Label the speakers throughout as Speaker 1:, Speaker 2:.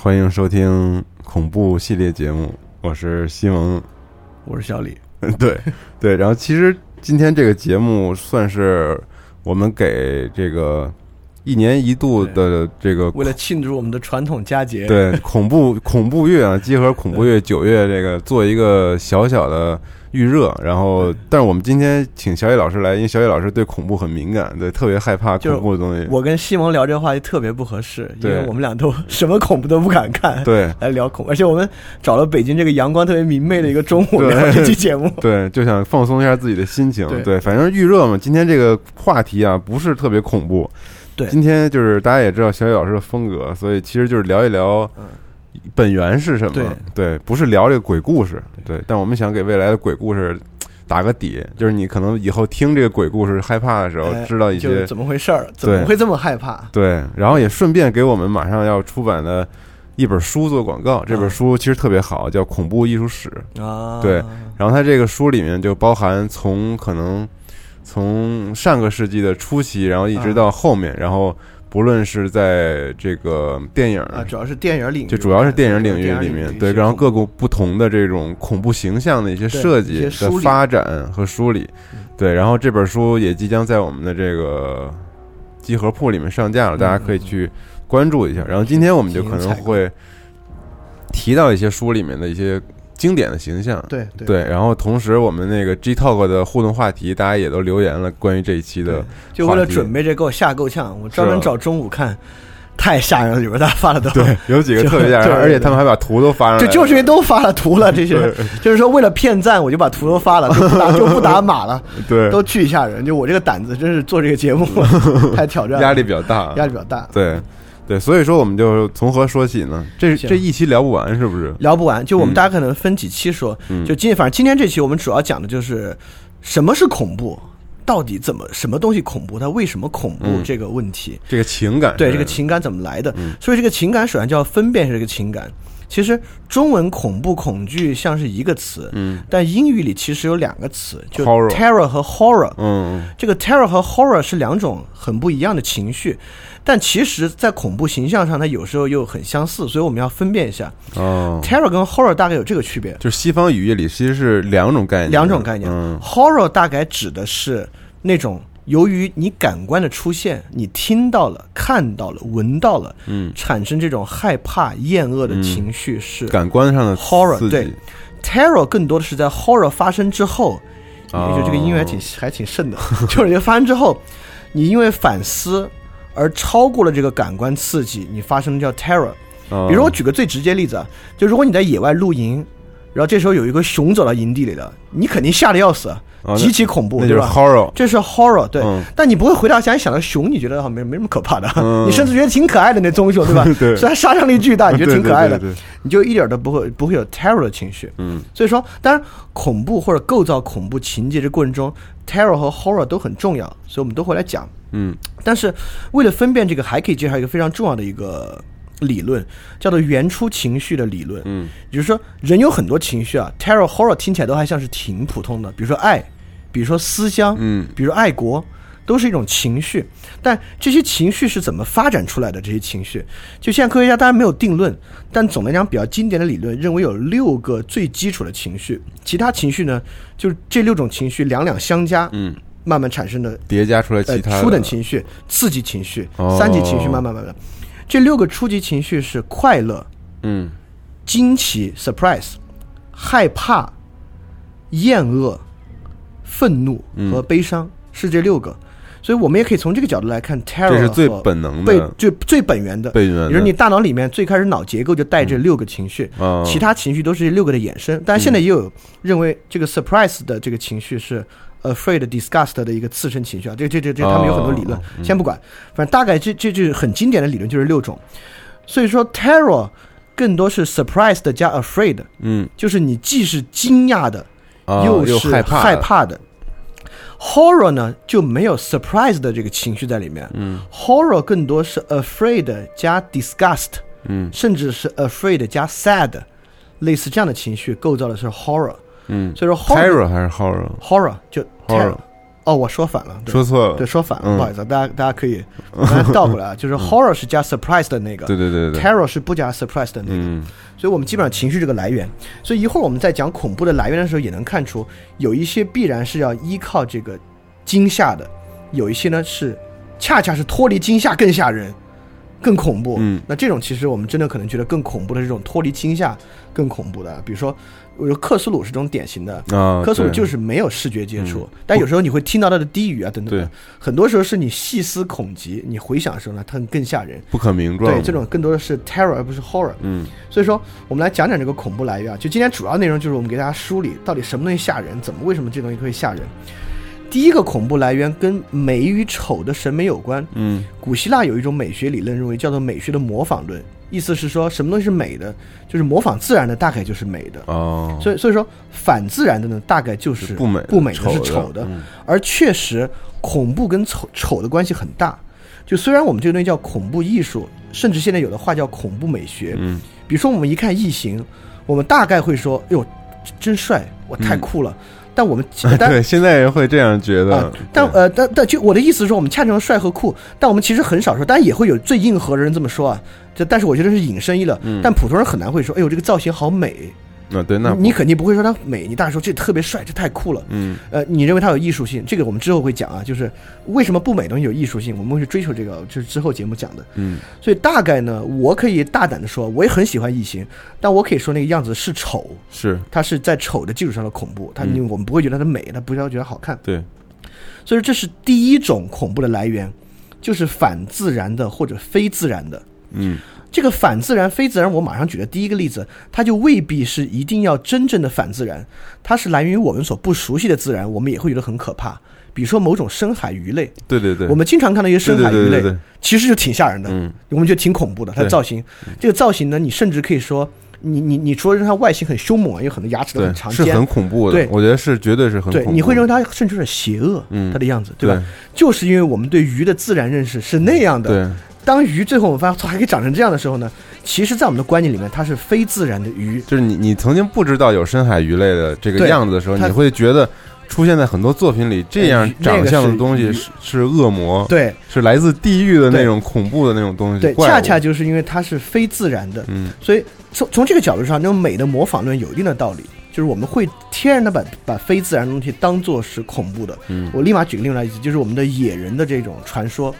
Speaker 1: 欢迎收听恐怖系列节目，我是西蒙，
Speaker 2: 我是小李。
Speaker 1: 对对，然后其实今天这个节目算是我们给这个一年一度的这个
Speaker 2: 为了庆祝我们的传统佳节，
Speaker 1: 对恐怖恐怖月啊，集合恐怖月九月这个做一个小小的。预热，然后，但是我们今天请小野老师来，因为小野老师对恐怖很敏感，对，特别害怕恐怖的东西。
Speaker 2: 我跟西蒙聊这个话题特别不合适，因为我们俩都 什么恐怖都不敢看，
Speaker 1: 对，
Speaker 2: 来聊恐，而且我们找了北京这个阳光特别明媚的一个中午聊这期节目，
Speaker 1: 对，就想放松一下自己的心情，对，反正预热嘛。今天这个话题啊，不是特别恐怖，
Speaker 2: 对，
Speaker 1: 今天就是大家也知道小野老师的风格，所以其实就是聊一聊。本源是什么？对，不是聊这个鬼故事，对。但我们想给未来的鬼故事 打个底，就是你可能以后听这个鬼故事害怕的时候，知道一些
Speaker 2: 怎么回事儿，怎么会这么害怕？
Speaker 1: 对。然后也顺便给我们马上要出版的一本书做广告。这本书其实特别好，叫《恐怖艺术史》
Speaker 2: 啊。
Speaker 1: 对。然后它这个书里面就包含从可能从上个世纪的初期，然后一直到后面，然后。不论是在这个电影
Speaker 2: 啊，主要是电影领域，
Speaker 1: 就主要是电影领域里面，对，然后各个不同的这种恐怖形象的一些设计的发展和梳理，对，然后这本书也即将在我们的这个集合铺里面上架了，大家可以去关注一下。然后今天我们就可能会提到一些书里面的一些。经典的形象，
Speaker 2: 对
Speaker 1: 对，然后同时我们那个 G Talk 的互动话题，大家也都留言了关于这一期的，
Speaker 2: 就为了准备这给我吓够呛，我专门找中午看，太吓人了，里边大家发了都。
Speaker 1: 对，有几个特别吓人，而且他们还把图都发上，
Speaker 2: 就就是因为都发了图了，这些。就是说为了骗赞，我就把图都发了，就不打 就不打码了，
Speaker 1: 对，
Speaker 2: 都巨吓人，就我这个胆子真是做这个节目 太挑战，
Speaker 1: 压力比较大，
Speaker 2: 压力比较大，
Speaker 1: 对。对，所以说我们就从何说起呢？这这一期聊不完，是不是？
Speaker 2: 聊不完，就我们大家可能分几期说。就今反正今天这期我们主要讲的就是什么是恐怖，到底怎么什么东西恐怖，它为什么恐怖这个问题。
Speaker 1: 这个情感，
Speaker 2: 对这个情感怎么来的？所以这个情感首先就要分辨这个情感。其实中文恐怖恐惧像是一个词，
Speaker 1: 嗯，
Speaker 2: 但英语里其实有两个词，就
Speaker 1: terror
Speaker 2: 和 horror，
Speaker 1: 嗯，
Speaker 2: 这个 terror 和 horror 是两种很不一样的情绪。但其实，在恐怖形象上，它有时候又很相似，所以我们要分辨一下。
Speaker 1: 哦
Speaker 2: ，terror 跟 horror 大概有这个区别，
Speaker 1: 就是西方语义里其实是两种概念。
Speaker 2: 两种概念。horror 大概指的是那种由于你感官的出现，你听到了、看到了、闻到了，
Speaker 1: 嗯，
Speaker 2: 产生这种害怕、厌恶的情绪是
Speaker 1: 感官上的
Speaker 2: horror。对，terror 更多的是在 horror 发生之后，也就这个音乐还挺还挺盛的，就是就发生之后，你因为反思。而超过了这个感官刺激，你发生的叫 terror。比如我举个最直接例子啊，就如果你在野外露营，然后这时候有一个熊走到营地里了，你肯定吓得要死，极其恐怖，
Speaker 1: 对吧？horror，
Speaker 2: 这是 horror，对。但你不会回答，想想到熊，你觉得没没什么可怕的，你甚至觉得挺可爱的那棕熊，对吧？
Speaker 1: 对。
Speaker 2: 虽然杀伤力巨大，你觉得挺可爱的，
Speaker 1: 对。
Speaker 2: 你就一点都不会不会有 terror 的情绪。
Speaker 1: 嗯。
Speaker 2: 所以说，当然恐怖或者构造恐怖情节的过程中，terror 和 horror 都很重要，所以我们都会来讲。
Speaker 1: 嗯，
Speaker 2: 但是为了分辨这个，还可以介绍一个非常重要的一个理论，叫做原初情绪的理论。
Speaker 1: 嗯，
Speaker 2: 也就是说，人有很多情绪啊，terror、horror 听起来都还像是挺普通的，比如说爱，比如说思乡，
Speaker 1: 嗯，
Speaker 2: 比如爱国，都是一种情绪。但这些情绪是怎么发展出来的？这些情绪，就现在科学家当然没有定论，但总的讲，比较经典的理论认为有六个最基础的情绪，其他情绪呢，就是这六种情绪两两相加，
Speaker 1: 嗯。
Speaker 2: 慢慢产生的
Speaker 1: 叠加出来其他
Speaker 2: 初等情绪、刺激情绪、三级情绪，慢慢慢慢。这六个初级情绪是快乐、
Speaker 1: 嗯，
Speaker 2: 惊奇 （surprise）、害怕、厌恶、愤怒和悲伤，是这六个。所以我们也可以从这个角度来看，terror
Speaker 1: 这是最本能的、
Speaker 2: 最最本源的。
Speaker 1: 本源，
Speaker 2: 也就是你大脑里面最开始脑结构就带这六个情绪，其他情绪都是这六个的衍生。但是现在也有认为这个 surprise 的这个情绪是。Afraid, disgust 的一个次生情绪啊，这这这这，他们有很多理论，先不管，反正大概这这这很经典的理论就是六种。所以说，terror 更多是 surprised 加 afraid，
Speaker 1: 嗯，
Speaker 2: 就是你既是惊讶的，
Speaker 1: 又
Speaker 2: 是害怕的。Horror 呢就没有 surprise 的这个情绪在里面，
Speaker 1: 嗯
Speaker 2: ，horror 更多是 afraid 加 disgust，
Speaker 1: 嗯，
Speaker 2: 甚至是 afraid 加 sad，类似这样的情绪构造的是 horror。
Speaker 1: 嗯，
Speaker 2: 所以说
Speaker 1: horror 还是 horror？horror
Speaker 2: 就 horror 哦，我说反了，
Speaker 1: 说错了，
Speaker 2: 对，说反了，不好意思，大家大家可以倒过来啊，就是 horror 是加 surprise 的那个，
Speaker 1: 对对对对
Speaker 2: ，terror 是不加 surprise 的那个，所以我们基本上情绪这个来源，所以一会儿我们在讲恐怖的来源的时候，也能看出有一些必然是要依靠这个惊吓的，有一些呢是恰恰是脱离惊吓更吓人。更恐怖，
Speaker 1: 嗯，
Speaker 2: 那这种其实我们真的可能觉得更恐怖的这种脱离惊吓更恐怖的，比如说，我说克苏鲁是这种典型的
Speaker 1: 啊，
Speaker 2: 克苏鲁就是没有视觉接触，但有时候你会听到它的低语啊等等，很多时候是你细思恐极，你回想的时候呢，它更吓人，
Speaker 1: 不可名状，
Speaker 2: 对，这种更多的是 terror 而不是 horror，
Speaker 1: 嗯，
Speaker 2: 所以说我们来讲讲这个恐怖来源啊，就今天主要内容就是我们给大家梳理到底什么东西吓人，怎么为什么这东西会吓人。第一个恐怖来源跟美与丑的审美有关。
Speaker 1: 嗯，
Speaker 2: 古希腊有一种美学理论，认为叫做美学的模仿论，意思是说什么东西是美的，就是模仿自然的，大概就是美的。
Speaker 1: 哦，
Speaker 2: 所以所以说反自然的呢，大概就是
Speaker 1: 不美，
Speaker 2: 不美的是丑的。而确实，恐怖跟丑丑的关系很大。就虽然我们这个东西叫恐怖艺术，甚至现在有的话叫恐怖美学。
Speaker 1: 嗯，
Speaker 2: 比如说我们一看异形，我们大概会说：“哎呦，真帅，我太酷了。”但我们
Speaker 1: 对现在人会这样觉得，
Speaker 2: 但呃，但但就我的意思是说，我们恰成帅和酷，但我们其实很少说，当然也会有最硬核的人这么说啊。就但是我觉得是引申义了，但普通人很难会说，哎呦，这个造型好美。
Speaker 1: 啊，对，那
Speaker 2: 你肯定不会说它美，你大概说这特别帅，这太酷了。
Speaker 1: 嗯，
Speaker 2: 呃，你认为它有艺术性，这个我们之后会讲啊，就是为什么不美东西有艺术性，我们会去追求这个，就是之后节目讲的。
Speaker 1: 嗯，
Speaker 2: 所以大概呢，我可以大胆的说，我也很喜欢异形，但我可以说那个样子是丑，
Speaker 1: 是
Speaker 2: 它是在丑的基础上的恐怖，它因为我们不会觉得它美，它不要觉得好看。
Speaker 1: 对，
Speaker 2: 所以这是第一种恐怖的来源，就是反自然的或者非自然的。
Speaker 1: 嗯。
Speaker 2: 这个反自然、非自然，我马上举的第一个例子，它就未必是一定要真正的反自然，它是来源于我们所不熟悉的自然，我们也会觉得很可怕。比如说某种深海鱼类，
Speaker 1: 对对对，
Speaker 2: 我们经常看到一些深海鱼类，其实就挺吓人的，
Speaker 1: 嗯，
Speaker 2: 我们觉得挺恐怖的。它的造型，这个造型呢，你甚至可以说，你你你除了它外形很凶猛啊，有很多牙齿都很长，
Speaker 1: 是很恐怖的。
Speaker 2: 对，
Speaker 1: 我觉得是绝对是很
Speaker 2: 对，你会认为它甚至有点邪恶，
Speaker 1: 嗯，
Speaker 2: 它的样子，对吧？就是因为我们对鱼的自然认识是那样的，
Speaker 1: 对。
Speaker 2: 当鱼最后我们发现还可以长成这样的时候呢，其实，在我们的观念里面，它是非自然的鱼。
Speaker 1: 就是你，你曾经不知道有深海鱼类的这个样子的时候，你会觉得出现在很多作品里这样长相的东西是是恶魔，
Speaker 2: 对，
Speaker 1: 是来自地狱的那种恐怖的那种东西。
Speaker 2: 对，恰恰就是因为它是非自然的，
Speaker 1: 嗯，
Speaker 2: 所以从从这个角度上，那种美的模仿论有一定的道理，就是我们会天然的把把非自然的东西当做是恐怖的。
Speaker 1: 嗯，
Speaker 2: 我立马举个另外例子，就是我们的野人的这种传说。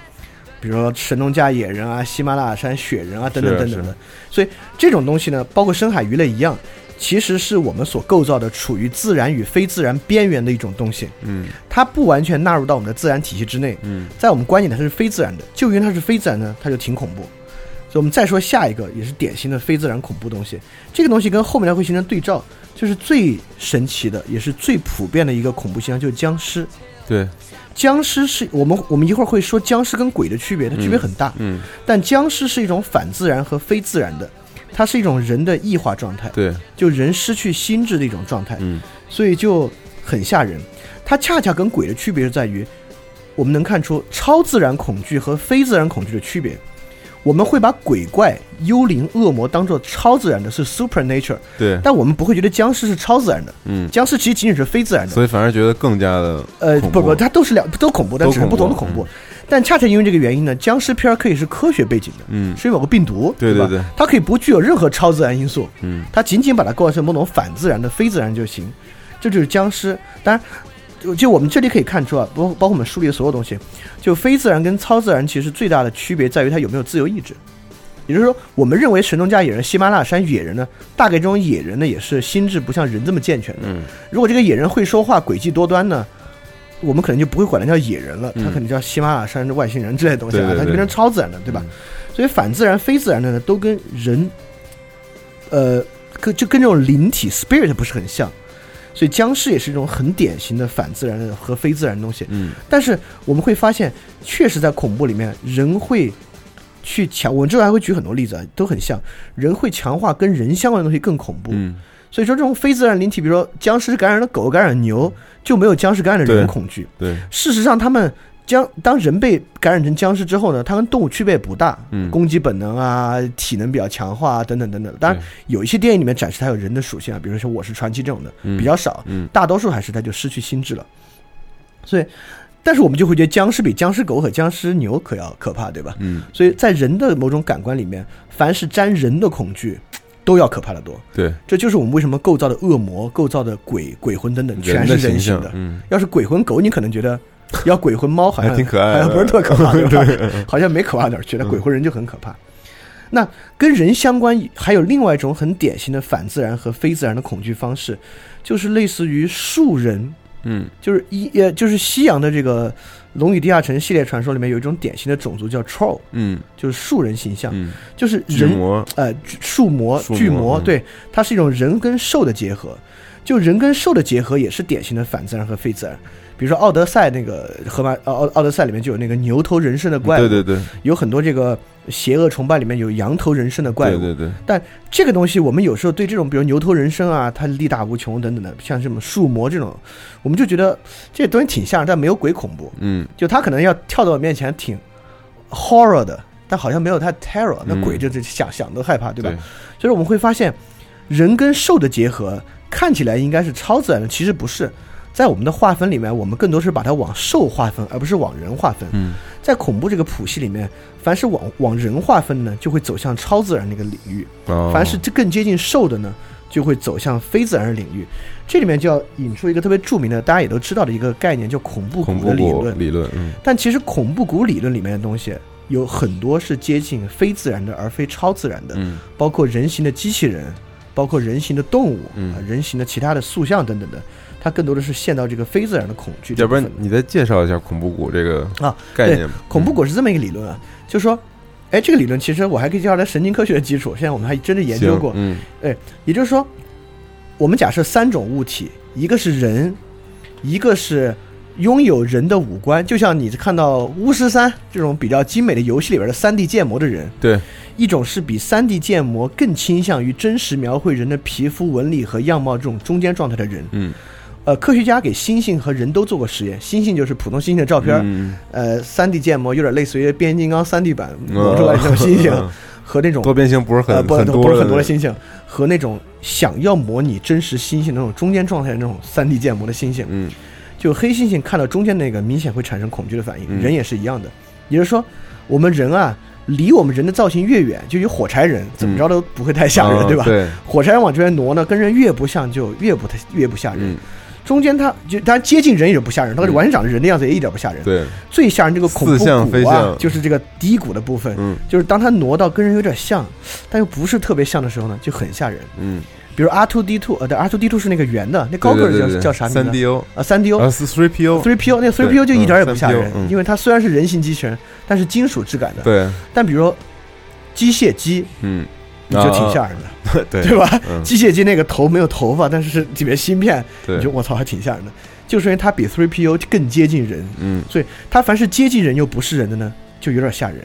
Speaker 2: 比如说神农架野人啊，喜马拉雅山雪人啊，等等等等的，所以这种东西呢，包括深海鱼类一样，其实是我们所构造的处于自然与非自然边缘的一种东西。
Speaker 1: 嗯，
Speaker 2: 它不完全纳入到我们的自然体系之内。
Speaker 1: 嗯，
Speaker 2: 在我们观念里它是非自然的，就因为它是非自然的，它就挺恐怖。所以我们再说下一个，也是典型的非自然恐怖东西。这个东西跟后面的会形成对照，就是最神奇的，也是最普遍的一个恐怖现象，就是僵尸。
Speaker 1: 对。
Speaker 2: 僵尸是我们，我们一会儿会说僵尸跟鬼的区别，它区别很大。
Speaker 1: 嗯，
Speaker 2: 但僵尸是一种反自然和非自然的，它是一种人的异化状态。
Speaker 1: 对，
Speaker 2: 就人失去心智的一种状态。
Speaker 1: 嗯，
Speaker 2: 所以就很吓人。它恰恰跟鬼的区别就在于，我们能看出超自然恐惧和非自然恐惧的区别。我们会把鬼怪、幽灵、恶魔当做超自然的，是 supernature。
Speaker 1: 对，
Speaker 2: 但我们不会觉得僵尸是超自然的。
Speaker 1: 嗯，
Speaker 2: 僵尸其实仅仅是非自然的，
Speaker 1: 所以反而觉得更加的
Speaker 2: 呃，不不，它都是两都恐怖，但只是不同的恐怖。但恰恰因为这个原因呢，僵尸片可以是科学背景的，
Speaker 1: 嗯，
Speaker 2: 是因为某个病毒，
Speaker 1: 对对对，
Speaker 2: 它可以不具有任何超自然因素，
Speaker 1: 嗯，
Speaker 2: 它仅仅把它构造成某种反自然的非自然就行，这就是僵尸。当然。就就我们这里可以看出啊，包包括我们梳理的所有东西，就非自然跟超自然其实最大的区别在于它有没有自由意志。也就是说，我们认为神农架野人、喜马拉雅山野人呢，大概这种野人呢也是心智不像人这么健全的。
Speaker 1: 嗯，
Speaker 2: 如果这个野人会说话、诡计多端呢，我们可能就不会管他叫野人了，他可能叫喜马拉雅山外星人之类的东西啊，他就变成超自然的，对吧？所以反自然、非自然的呢，都跟人，呃，跟就跟这种灵体 spirit 不是很像。所以僵尸也是一种很典型的反自然的和非自然的东西。
Speaker 1: 嗯，
Speaker 2: 但是我们会发现，确实在恐怖里面，人会去强。我们之后还会举很多例子啊，都很像。人会强化跟人相关的东西更恐怖。
Speaker 1: 嗯，
Speaker 2: 所以说这种非自然灵体，比如说僵尸感染了狗，感染牛，就没有僵尸感染的人恐惧。
Speaker 1: 对，
Speaker 2: 事实上他们。僵当人被感染成僵尸之后呢，它跟动物区别不大，
Speaker 1: 嗯，
Speaker 2: 攻击本能啊，体能比较强化啊，等等等等。当然，有一些电影里面展示它有人的属性啊，比如说像《我是传奇》这种的，比较少，
Speaker 1: 嗯，
Speaker 2: 大多数还是它就失去心智了。所以，但是我们就会觉得僵尸比僵尸狗和僵尸牛可要可怕，对吧？
Speaker 1: 嗯，
Speaker 2: 所以在人的某种感官里面，凡是沾人的恐惧，都要可怕的多。
Speaker 1: 对，
Speaker 2: 这就是我们为什么构造的恶魔、构造的鬼、鬼魂等等，全是人形的。
Speaker 1: 嗯，
Speaker 2: 要是鬼魂狗，你可能觉得 要鬼魂猫好像
Speaker 1: 挺可爱，
Speaker 2: 好像不是特可怕，对吧？好像没可怕点儿，觉得鬼魂人就很可怕。那跟人相关，还有另外一种很典型的反自然和非自然的恐惧方式，就是类似于树人。
Speaker 1: 嗯，
Speaker 2: 就是一呃，就是西洋的这个《龙与地下城》系列传说里面有一种典型的种族叫 troll，
Speaker 1: 嗯，
Speaker 2: 就是树人形象，
Speaker 1: 嗯，
Speaker 2: 就是人呃树魔巨魔，对，它是一种人跟兽的结合，就人跟兽的结合也是典型的反自然和非自然。比如说《奥德赛》那个荷马奥奥奥德赛里面就有那个牛头人身的怪物，
Speaker 1: 对对对，
Speaker 2: 有很多这个邪恶崇拜里面有羊头人身的怪物，
Speaker 1: 对对对。
Speaker 2: 但这个东西我们有时候对这种比如牛头人身啊，它力大无穷等等的，像什么树魔这种，我们就觉得这东西挺像，但没有鬼恐怖。
Speaker 1: 嗯，
Speaker 2: 就他可能要跳到我面前挺 horror 的，但好像没有太 terror，那鬼就是想想都害怕，对吧？所以我们会发现人跟兽的结合看起来应该是超自然的，其实不是。在我们的划分里面，我们更多是把它往兽划分，而不是往人划分。
Speaker 1: 嗯，
Speaker 2: 在恐怖这个谱系里面，凡是往往人划分呢，就会走向超自然那个领域；凡是这更接近兽的呢，就会走向非自然领域。这里面就要引出一个特别著名的，大家也都知道的一个概念，叫恐怖
Speaker 1: 谷
Speaker 2: 的理论。
Speaker 1: 理论，嗯。
Speaker 2: 但其实恐怖谷理论里面的东西有很多是接近非自然的，而非超自然的。
Speaker 1: 嗯，
Speaker 2: 包括人形的机器人，包括人形的动物，
Speaker 1: 嗯，
Speaker 2: 人形的其他的塑像等等的。它更多的是陷到这个非自然的恐惧。
Speaker 1: 要不然你再介绍一下恐怖谷这个
Speaker 2: 啊
Speaker 1: 概念？
Speaker 2: 恐怖谷是这么一个理论啊，就是说，哎，这个理论其实我还可以介绍它神经科学的基础。现在我们还真的研究过。
Speaker 1: 嗯，
Speaker 2: 哎，也就是说，我们假设三种物体，一个是人，一个是拥有人的五官，就像你看到巫师三这种比较精美的游戏里边的三 D 建模的人。
Speaker 1: 对。
Speaker 2: 一种是比三 D 建模更倾向于真实描绘人的皮肤纹理和样貌这种中间状态的人。
Speaker 1: 嗯。
Speaker 2: 呃，科学家给猩猩和人都做过实验，猩猩就是普通猩猩的照片
Speaker 1: 儿，
Speaker 2: 呃，三 D 建模有点类似于变形金刚三 D 版模出来这种猩猩，和那种
Speaker 1: 多边形不是很
Speaker 2: 不不是很多的猩猩，和那种想要模拟真实猩猩那种中间状态的那种三 D 建模的猩猩，
Speaker 1: 嗯，
Speaker 2: 就黑猩猩看到中间那个明显会产生恐惧的反应，人也是一样的，也就是说，我们人啊，离我们人的造型越远，就有火柴人怎么着都不会太吓人，对吧？
Speaker 1: 对，
Speaker 2: 火柴人往这边挪呢，跟人越不像就越不太越不吓人。中间它就它接近人也不吓人，它完全长得人的样子也一点不吓人。
Speaker 1: 对，
Speaker 2: 最吓人这个恐怖谷
Speaker 1: 啊，
Speaker 2: 就是这个低谷的部分，
Speaker 1: 嗯，
Speaker 2: 就是当它挪到跟人有点像，但又不是特别像的时候呢，就很吓人。
Speaker 1: 嗯，
Speaker 2: 比如 R two D two，呃，对，R two D two 是那个圆的，那高个叫叫啥名字？
Speaker 1: 三 D O
Speaker 2: 啊，三 D O
Speaker 1: 是，Three P O
Speaker 2: Three P O 那 Three P O 就一点也不吓人，
Speaker 1: 因
Speaker 2: 为它虽然是人形机器人，但是金属质感的。
Speaker 1: 对，
Speaker 2: 但比如机械机，
Speaker 1: 嗯。
Speaker 2: 你就挺吓人的，
Speaker 1: 对
Speaker 2: 对吧？机械机那个头没有头发，但是是里面芯片，
Speaker 1: 你
Speaker 2: 就我操，还挺吓人的。就是因为它比 Three PO 更接近人，
Speaker 1: 嗯，
Speaker 2: 所以它凡是接近人又不是人的呢，就有点吓人。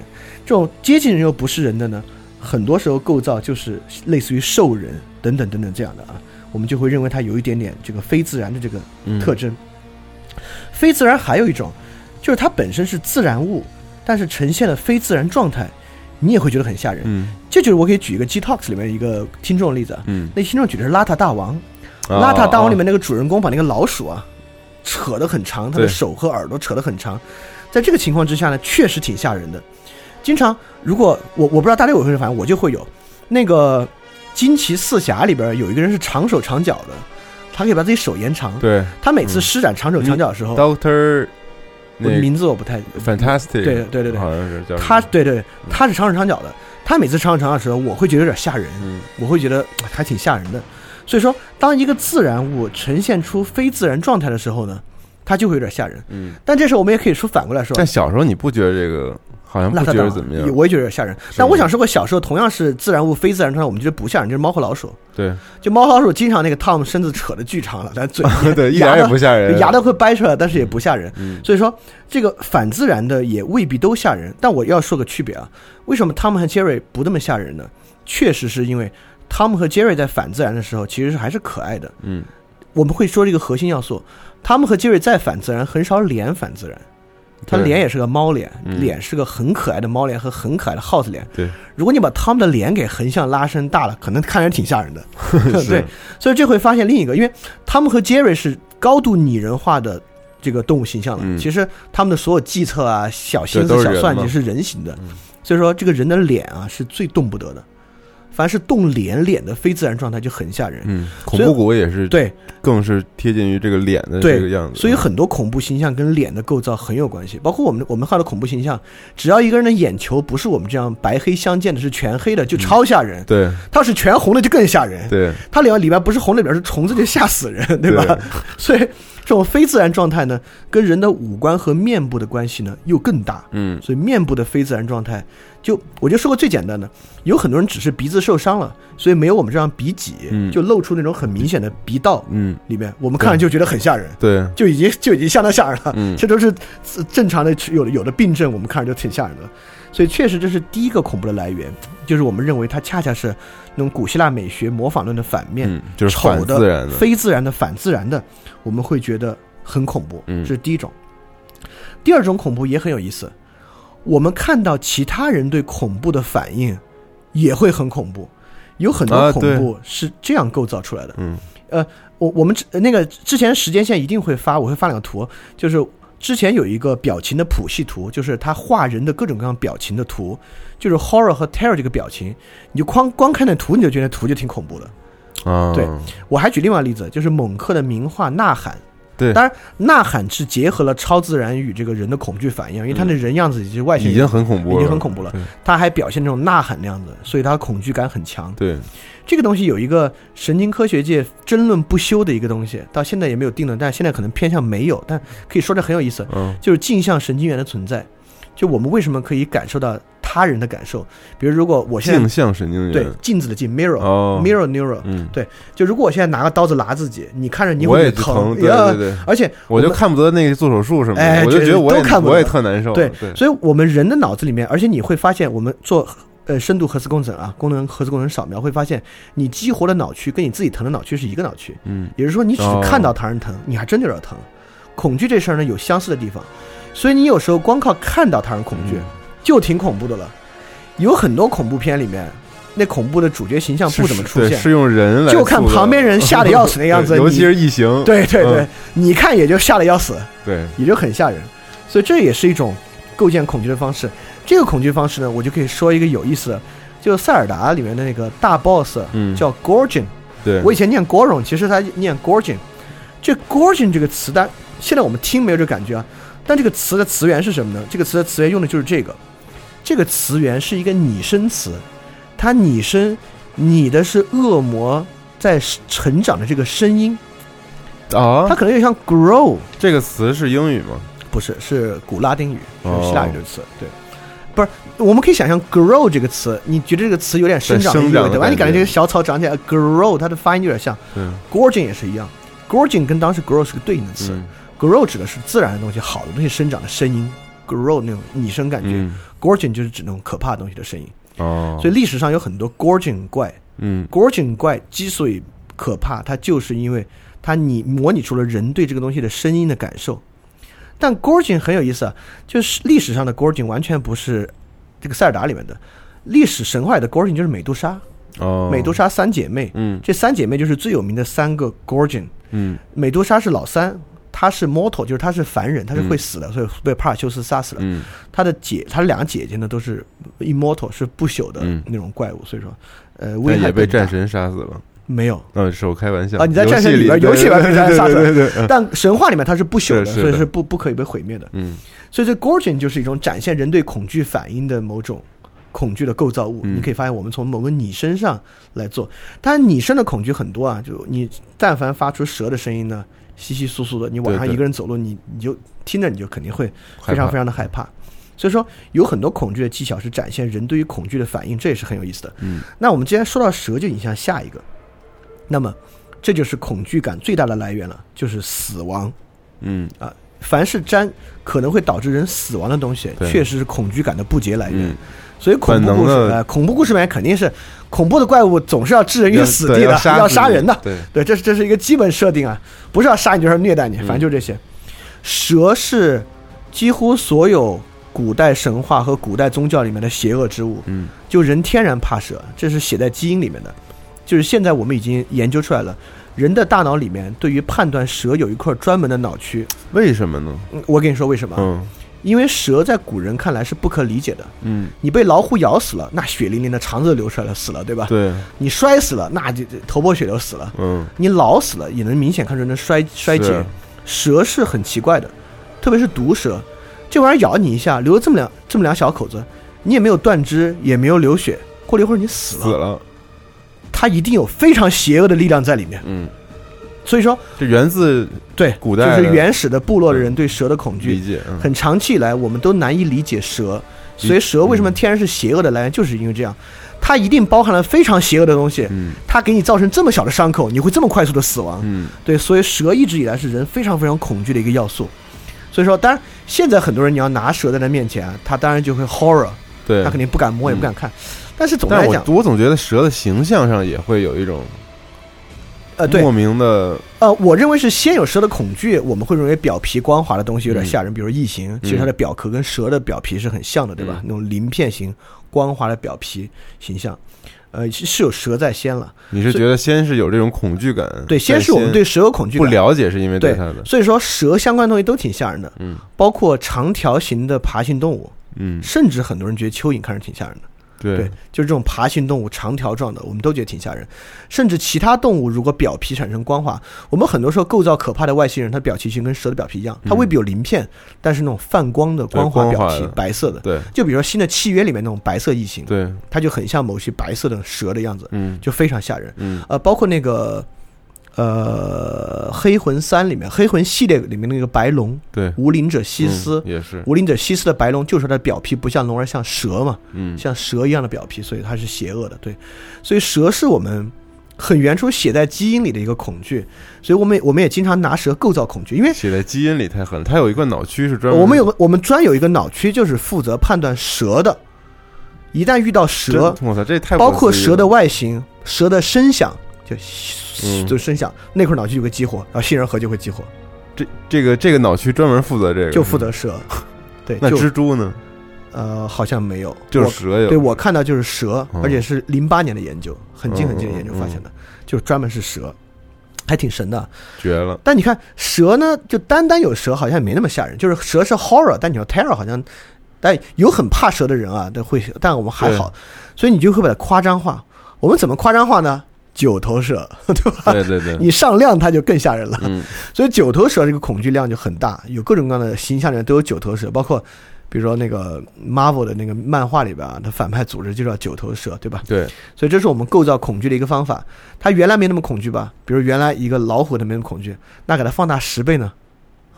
Speaker 2: 这种接近人又不是人的呢，很多时候构造就是类似于兽人等等等等这样的啊，我们就会认为它有一点点这个非自然的这个特征。非自然还有一种，就是它本身是自然物，但是呈现了非自然状态。你也会觉得很吓人，
Speaker 1: 嗯，
Speaker 2: 这就是我可以举一个 G Talks 里面一个听众的例子，
Speaker 1: 嗯，
Speaker 2: 那听众举的是邋遢大王，邋遢大王里面那个主人公把那个老鼠啊扯得很长，他的手和耳朵扯得很长，在这个情况之下呢，确实挺吓人的。经常如果我我不知道大家有没有反正我就会有那个惊奇四侠里边有一个人是长手长脚的，他可以把自己手延长，
Speaker 1: 对，
Speaker 2: 他每次施展长手长脚的时候
Speaker 1: ，Doctor。
Speaker 2: 名字我不太
Speaker 1: fantastic，
Speaker 2: 对对对对，
Speaker 1: 好像是叫
Speaker 2: 他，对对，他是长手长脚的。他每次长手长脚的时候，我会觉得有点吓人，我会觉得还挺吓人的。所以说，当一个自然物呈现出非自然状态的时候呢，它就会有点吓人。
Speaker 1: 嗯，
Speaker 2: 但这时候我们也可以说反过来说，
Speaker 1: 但小时候你不觉得这个？好像不觉得怎么样，
Speaker 2: 我也觉得吓人。但我想说，我小时候同样是自然物、非自然状态，我们觉得不吓人，就是猫和老鼠。
Speaker 1: 对，
Speaker 2: 就猫和老鼠经常那个 Tom 身子扯的巨长了，但嘴
Speaker 1: 对一点也不吓人，
Speaker 2: 牙都快掰出来，但是也不吓人。
Speaker 1: 嗯，
Speaker 2: 所以说这个反自然的也未必都吓人。但我要说个区别啊，为什么 Tom 和 Jerry 不那么吓人呢？确实是因为 Tom 和 Jerry 在反自然的时候，其实是还是可爱的。
Speaker 1: 嗯，
Speaker 2: 我们会说这个核心要素，Tom 和 Jerry 在反自然很少脸反自然。他脸也是个猫脸，脸是个很可爱的猫脸和很可爱的耗子脸。
Speaker 1: 对，
Speaker 2: 如果你把他们的脸给横向拉伸大了，可能看着挺吓人的。对，所以这会发现另一个，因为他们和杰瑞是高度拟人化的这个动物形象了。其实他们的所有计策啊、小心思、小算计是人形的，所以说这个人的脸啊是最动不得的。凡是动脸脸的非自然状态就很吓人。
Speaker 1: 嗯，恐怖谷也是
Speaker 2: 对，
Speaker 1: 更是贴近于这个脸的这个样子。
Speaker 2: 所以很多恐怖形象跟脸的构造很有关系。包括我们我们画的恐怖形象，只要一个人的眼球不是我们这样白黑相间的，是全黑的，就超吓人。
Speaker 1: 对，
Speaker 2: 他要是全红的就更吓人。
Speaker 1: 对，
Speaker 2: 他脸里边不是红里边是虫子，就吓死人，对吧？所以。这种非自然状态呢，跟人的五官和面部的关系呢又更大。
Speaker 1: 嗯，
Speaker 2: 所以面部的非自然状态，就我就说过最简单的，有很多人只是鼻子受伤了，所以没有我们这样鼻脊，就露出那种很明显的鼻道。
Speaker 1: 嗯，
Speaker 2: 里面我们看着就觉得很吓人。
Speaker 1: 对，
Speaker 2: 就已经就已经相当吓人了。
Speaker 1: 嗯，
Speaker 2: 这都是正常的，有的有的病症，我们看着就挺吓人的。所以确实这是第一个恐怖的来源，就是我们认为它恰恰是那种古希腊美学模仿论的反面，
Speaker 1: 就是
Speaker 2: 丑
Speaker 1: 的、
Speaker 2: 非自然的、反自然的。我们会觉得很恐怖，
Speaker 1: 这
Speaker 2: 是第一种。第二种恐怖也很有意思，我们看到其他人对恐怖的反应也会很恐怖。有很多恐怖是这样构造出来的。
Speaker 1: 嗯，
Speaker 2: 呃，我我们那个之前时间线一定会发，我会发两个图，就是之前有一个表情的谱系图，就是他画人的各种各样表情的图，就是 horror 和 terror 这个表情，你就光光看那图，你就觉得图就挺恐怖的。
Speaker 1: 啊，
Speaker 2: 对，我还举另外例子，就是蒙克的名画《呐喊》。
Speaker 1: 对，
Speaker 2: 当然，《呐喊》是结合了超自然与这个人的恐惧反应，因为他的人样子以及外形
Speaker 1: 已经很恐怖，
Speaker 2: 已经很恐怖了。他还表现那种呐喊那样子，所以他恐惧感很强。
Speaker 1: 对，
Speaker 2: 这个东西有一个神经科学界争论不休的一个东西，到现在也没有定论，但现在可能偏向没有，但可以说的很有意思，嗯就是镜像神经元的存在。就我们为什么可以感受到？他人的感受，比如如果我现在
Speaker 1: 镜像神经元，
Speaker 2: 对镜子的镜，mirror，mirror neural，
Speaker 1: 嗯，
Speaker 2: 对，就如果我现在拿个刀子拿自己，你看着你
Speaker 1: 会
Speaker 2: 疼，
Speaker 1: 对对对，
Speaker 2: 而且
Speaker 1: 我就看不得那个做手术什么
Speaker 2: 的，
Speaker 1: 我就觉得我也
Speaker 2: 看
Speaker 1: 我也特难受，
Speaker 2: 对，所以我们人的脑子里面，而且你会发现，我们做呃深度核磁共振啊，功能核磁共振扫描会发现，你激活的脑区跟你自己疼的脑区是一个脑区，
Speaker 1: 嗯，
Speaker 2: 也就是说你只是看到他人疼，你还真的有点疼，恐惧这事儿呢有相似的地方，所以你有时候光靠看到他人恐惧就挺恐怖的了。有很多恐怖片里面，那恐怖的主角形象不怎么出现，
Speaker 1: 是用人来，
Speaker 2: 就看旁边人吓得要死那样子，
Speaker 1: 尤其是异形，
Speaker 2: 对对对，你看也就吓得要死，
Speaker 1: 对，
Speaker 2: 也就很吓人，所以这也是一种构建恐惧的方式。这个恐惧方式呢，我就可以说一个有意思的，就塞尔达里面的那个大 boss，
Speaker 1: 嗯，
Speaker 2: 叫 Gorgon，
Speaker 1: 对。
Speaker 2: 我以前念 Goron，其实他念 Gorgon，这 Gorgon 这个词单，现在我们听没有这感觉啊，但这个词的词源是什么呢？这个词的词源用的就是这个。这个词源是一个拟声词，它拟声拟的是恶魔在成长的这个声音
Speaker 1: 啊，
Speaker 2: 它可能有点像 grow
Speaker 1: 这个词是英语吗？
Speaker 2: 不是，是古拉丁语，是希腊语的词。对，不是，我们可以想象 grow 这个词，你觉得这个词有点生长的意味对吧？你感觉这个小草长起来 grow，它的发音有点像。
Speaker 1: 嗯
Speaker 2: ，gorging 也是一样，gorging 跟当时 grow 是个对应的词，grow 指的是自然的东西，好的东西生长的声音，grow 那种拟声感觉。Gorgon 就是指那种可怕的东西的声音
Speaker 1: 哦，
Speaker 2: 所以历史上有很多 Gorgon 怪，
Speaker 1: 嗯
Speaker 2: ，Gorgon 怪之所以可怕，它就是因为它拟模拟出了人对这个东西的声音的感受。但 Gorgon 很有意思啊，就是历史上的 Gorgon 完全不是这个塞尔达里面的历史神话里的 Gorgon 就是美杜莎
Speaker 1: 哦，
Speaker 2: 美杜莎三姐妹，
Speaker 1: 嗯，
Speaker 2: 这三姐妹就是最有名的三个 Gorgon，
Speaker 1: 嗯，
Speaker 2: 美杜莎是老三。他是 mortal，就是他是凡人，他是会死的，所以被帕尔修斯杀死了。他的姐，他的两个姐姐呢，都是 immortal，是不朽的那种怪物。所以说，呃，危害
Speaker 1: 也被战神杀死了。
Speaker 2: 没有，
Speaker 1: 嗯，是我开玩笑
Speaker 2: 啊。你在战神里边，游戏里边杀死
Speaker 1: 了，
Speaker 2: 但神话里面他是不朽的，
Speaker 1: 所
Speaker 2: 以是不不可以被毁灭的。
Speaker 1: 嗯，
Speaker 2: 所以这 gorgon 就是一种展现人对恐惧反应的某种恐惧的构造物。你可以发现，我们从某个拟身上来做，当然拟声的恐惧很多啊，就你但凡发出蛇的声音呢。稀稀疏疏的，你晚上一个人走路，你你就听着，你就肯定会非常非常的害怕。所以说，有很多恐惧的技巧是展现人对于恐惧的反应，这也是很有意思的。
Speaker 1: 嗯，
Speaker 2: 那我们既然说到蛇，就引向下一个。那么，这就是恐惧感最大的来源了，就是死亡。
Speaker 1: 嗯
Speaker 2: 啊，凡是沾可能会导致人死亡的东西，确实是恐惧感的不竭来源。所以恐怖故事，呃，恐怖故事里面肯定是恐怖的怪物总是要置人于死地的，要杀人的。
Speaker 1: 对
Speaker 2: 对，这是这是一个基本设定啊，不是要杀你就是虐待你，反正就这些。蛇是几乎所有古代神话和古代宗教里面的邪恶之物。
Speaker 1: 嗯，
Speaker 2: 就人天然怕蛇，这是写在基因里面的。就是现在我们已经研究出来了，人的大脑里面对于判断蛇有一块专门的脑区。
Speaker 1: 为什么呢？
Speaker 2: 我跟你说为什么。
Speaker 1: 嗯。
Speaker 2: 因为蛇在古人看来是不可理解的。
Speaker 1: 嗯。
Speaker 2: 你被老虎咬死了，那血淋淋的肠子流出来了，死了，对吧？
Speaker 1: 对。
Speaker 2: 你摔死了，那就头破血流死了。
Speaker 1: 嗯。
Speaker 2: 你老死了，也能明显看出人的衰衰竭。蛇是很奇怪的，特别是毒蛇，这玩意儿咬你一下，留了这么两这么两小口子，你也没有断肢，也没有流血，过了一会儿你死了。
Speaker 1: 死了。
Speaker 2: 它一定有非常邪恶的力量在里面。
Speaker 1: 嗯。
Speaker 2: 所以说，
Speaker 1: 这源自
Speaker 2: 对
Speaker 1: 古代，
Speaker 2: 就是原始的部落的人对蛇的恐惧。
Speaker 1: 理解。
Speaker 2: 很长期以来，我们都难以理解蛇，所以蛇为什么天然是邪恶的来源，就是因为这样，它一定包含了非常邪恶的东西。
Speaker 1: 嗯。
Speaker 2: 它给你造成这么小的伤口，你会这么快速的死亡。
Speaker 1: 嗯。
Speaker 2: 对，所以蛇一直以来是人非常非常恐惧的一个要素。所以说，当然现在很多人你要拿蛇在他面前，他当然就会 horror，
Speaker 1: 对，
Speaker 2: 他肯定不敢摸也不敢看。但是总的来讲，
Speaker 1: 我总觉得蛇的形象上也会有一种。
Speaker 2: 呃，对，
Speaker 1: 莫名的，
Speaker 2: 呃，我认为是先有蛇的恐惧，我们会认为表皮光滑的东西有点吓人，比如异形，其实它的表壳跟蛇的表皮是很像的，对吧？那种鳞片型光滑的表皮形象，呃，是有蛇在先了。
Speaker 1: 你是觉得先是有这种恐惧感？
Speaker 2: 对，先是我们对蛇有恐惧，
Speaker 1: 不了解是因为对它的。
Speaker 2: 所以说，蛇相关东西都挺吓人的，
Speaker 1: 嗯，
Speaker 2: 包括长条形的爬行动物，
Speaker 1: 嗯，
Speaker 2: 甚至很多人觉得蚯蚓看着挺吓人的。
Speaker 1: 对，
Speaker 2: 就是这种爬行动物，长条状的，我们都觉得挺吓人。甚至其他动物如果表皮产生光滑，我们很多时候构造可怕的外星人，它表皮型跟蛇的表皮一样，它未必有鳞片，但是那种泛光的光
Speaker 1: 滑
Speaker 2: 表皮，白色的。
Speaker 1: 对，
Speaker 2: 就比如说新的契约里面那种白色异形，
Speaker 1: 对，
Speaker 2: 它就很像某些白色的蛇的样子，
Speaker 1: 嗯，
Speaker 2: 就非常吓人。
Speaker 1: 嗯，
Speaker 2: 呃，包括那个。呃，黑魂三里面，黑魂系列里面那个白龙，
Speaker 1: 对，
Speaker 2: 无鳞者西斯
Speaker 1: 也是，
Speaker 2: 无鳞者西斯的白龙，就是它的表皮不像龙而像蛇嘛，
Speaker 1: 嗯，
Speaker 2: 像蛇一样的表皮，所以它是邪恶的，对，所以蛇是我们很原初写在基因里的一个恐惧，所以我们我们也经常拿蛇构造恐惧，因为
Speaker 1: 写在基因里太狠了，它有一个脑区是专门，
Speaker 2: 我们有个我们专有一个脑区就是负责判断蛇的，一旦遇到蛇，
Speaker 1: 我操，这太
Speaker 2: 包括蛇的外形、蛇的声响。就声响那块脑区就会激活，然后杏仁核就会激活。
Speaker 1: 这这个这个脑区专门负责这个，
Speaker 2: 就负责蛇。对，
Speaker 1: 那蜘蛛呢？
Speaker 2: 呃，好像没有，
Speaker 1: 就是蛇有。
Speaker 2: 对我看到就是蛇，而且是零八年的研究，很近很近的研究发现的，就专门是蛇，还挺神的，
Speaker 1: 绝了。
Speaker 2: 但你看蛇呢，就单单有蛇好像也没那么吓人，就是蛇是 horror，但你说 terror 好像，但有很怕蛇的人啊，都会，但我们还好，所以你就会把它夸张化。我们怎么夸张化呢？九头蛇，对吧？
Speaker 1: 对对对，
Speaker 2: 你上量它就更吓人了。
Speaker 1: 嗯，
Speaker 2: 所以九头蛇这个恐惧量就很大，有各种各样的形象里面都有九头蛇，包括比如说那个 Marvel 的那个漫画里边啊，它反派组织就叫九头蛇，对吧？
Speaker 1: 对。
Speaker 2: 所以这是我们构造恐惧的一个方法。它原来没那么恐惧吧？比如原来一个老虎它没那么恐惧，那给它放大十倍呢？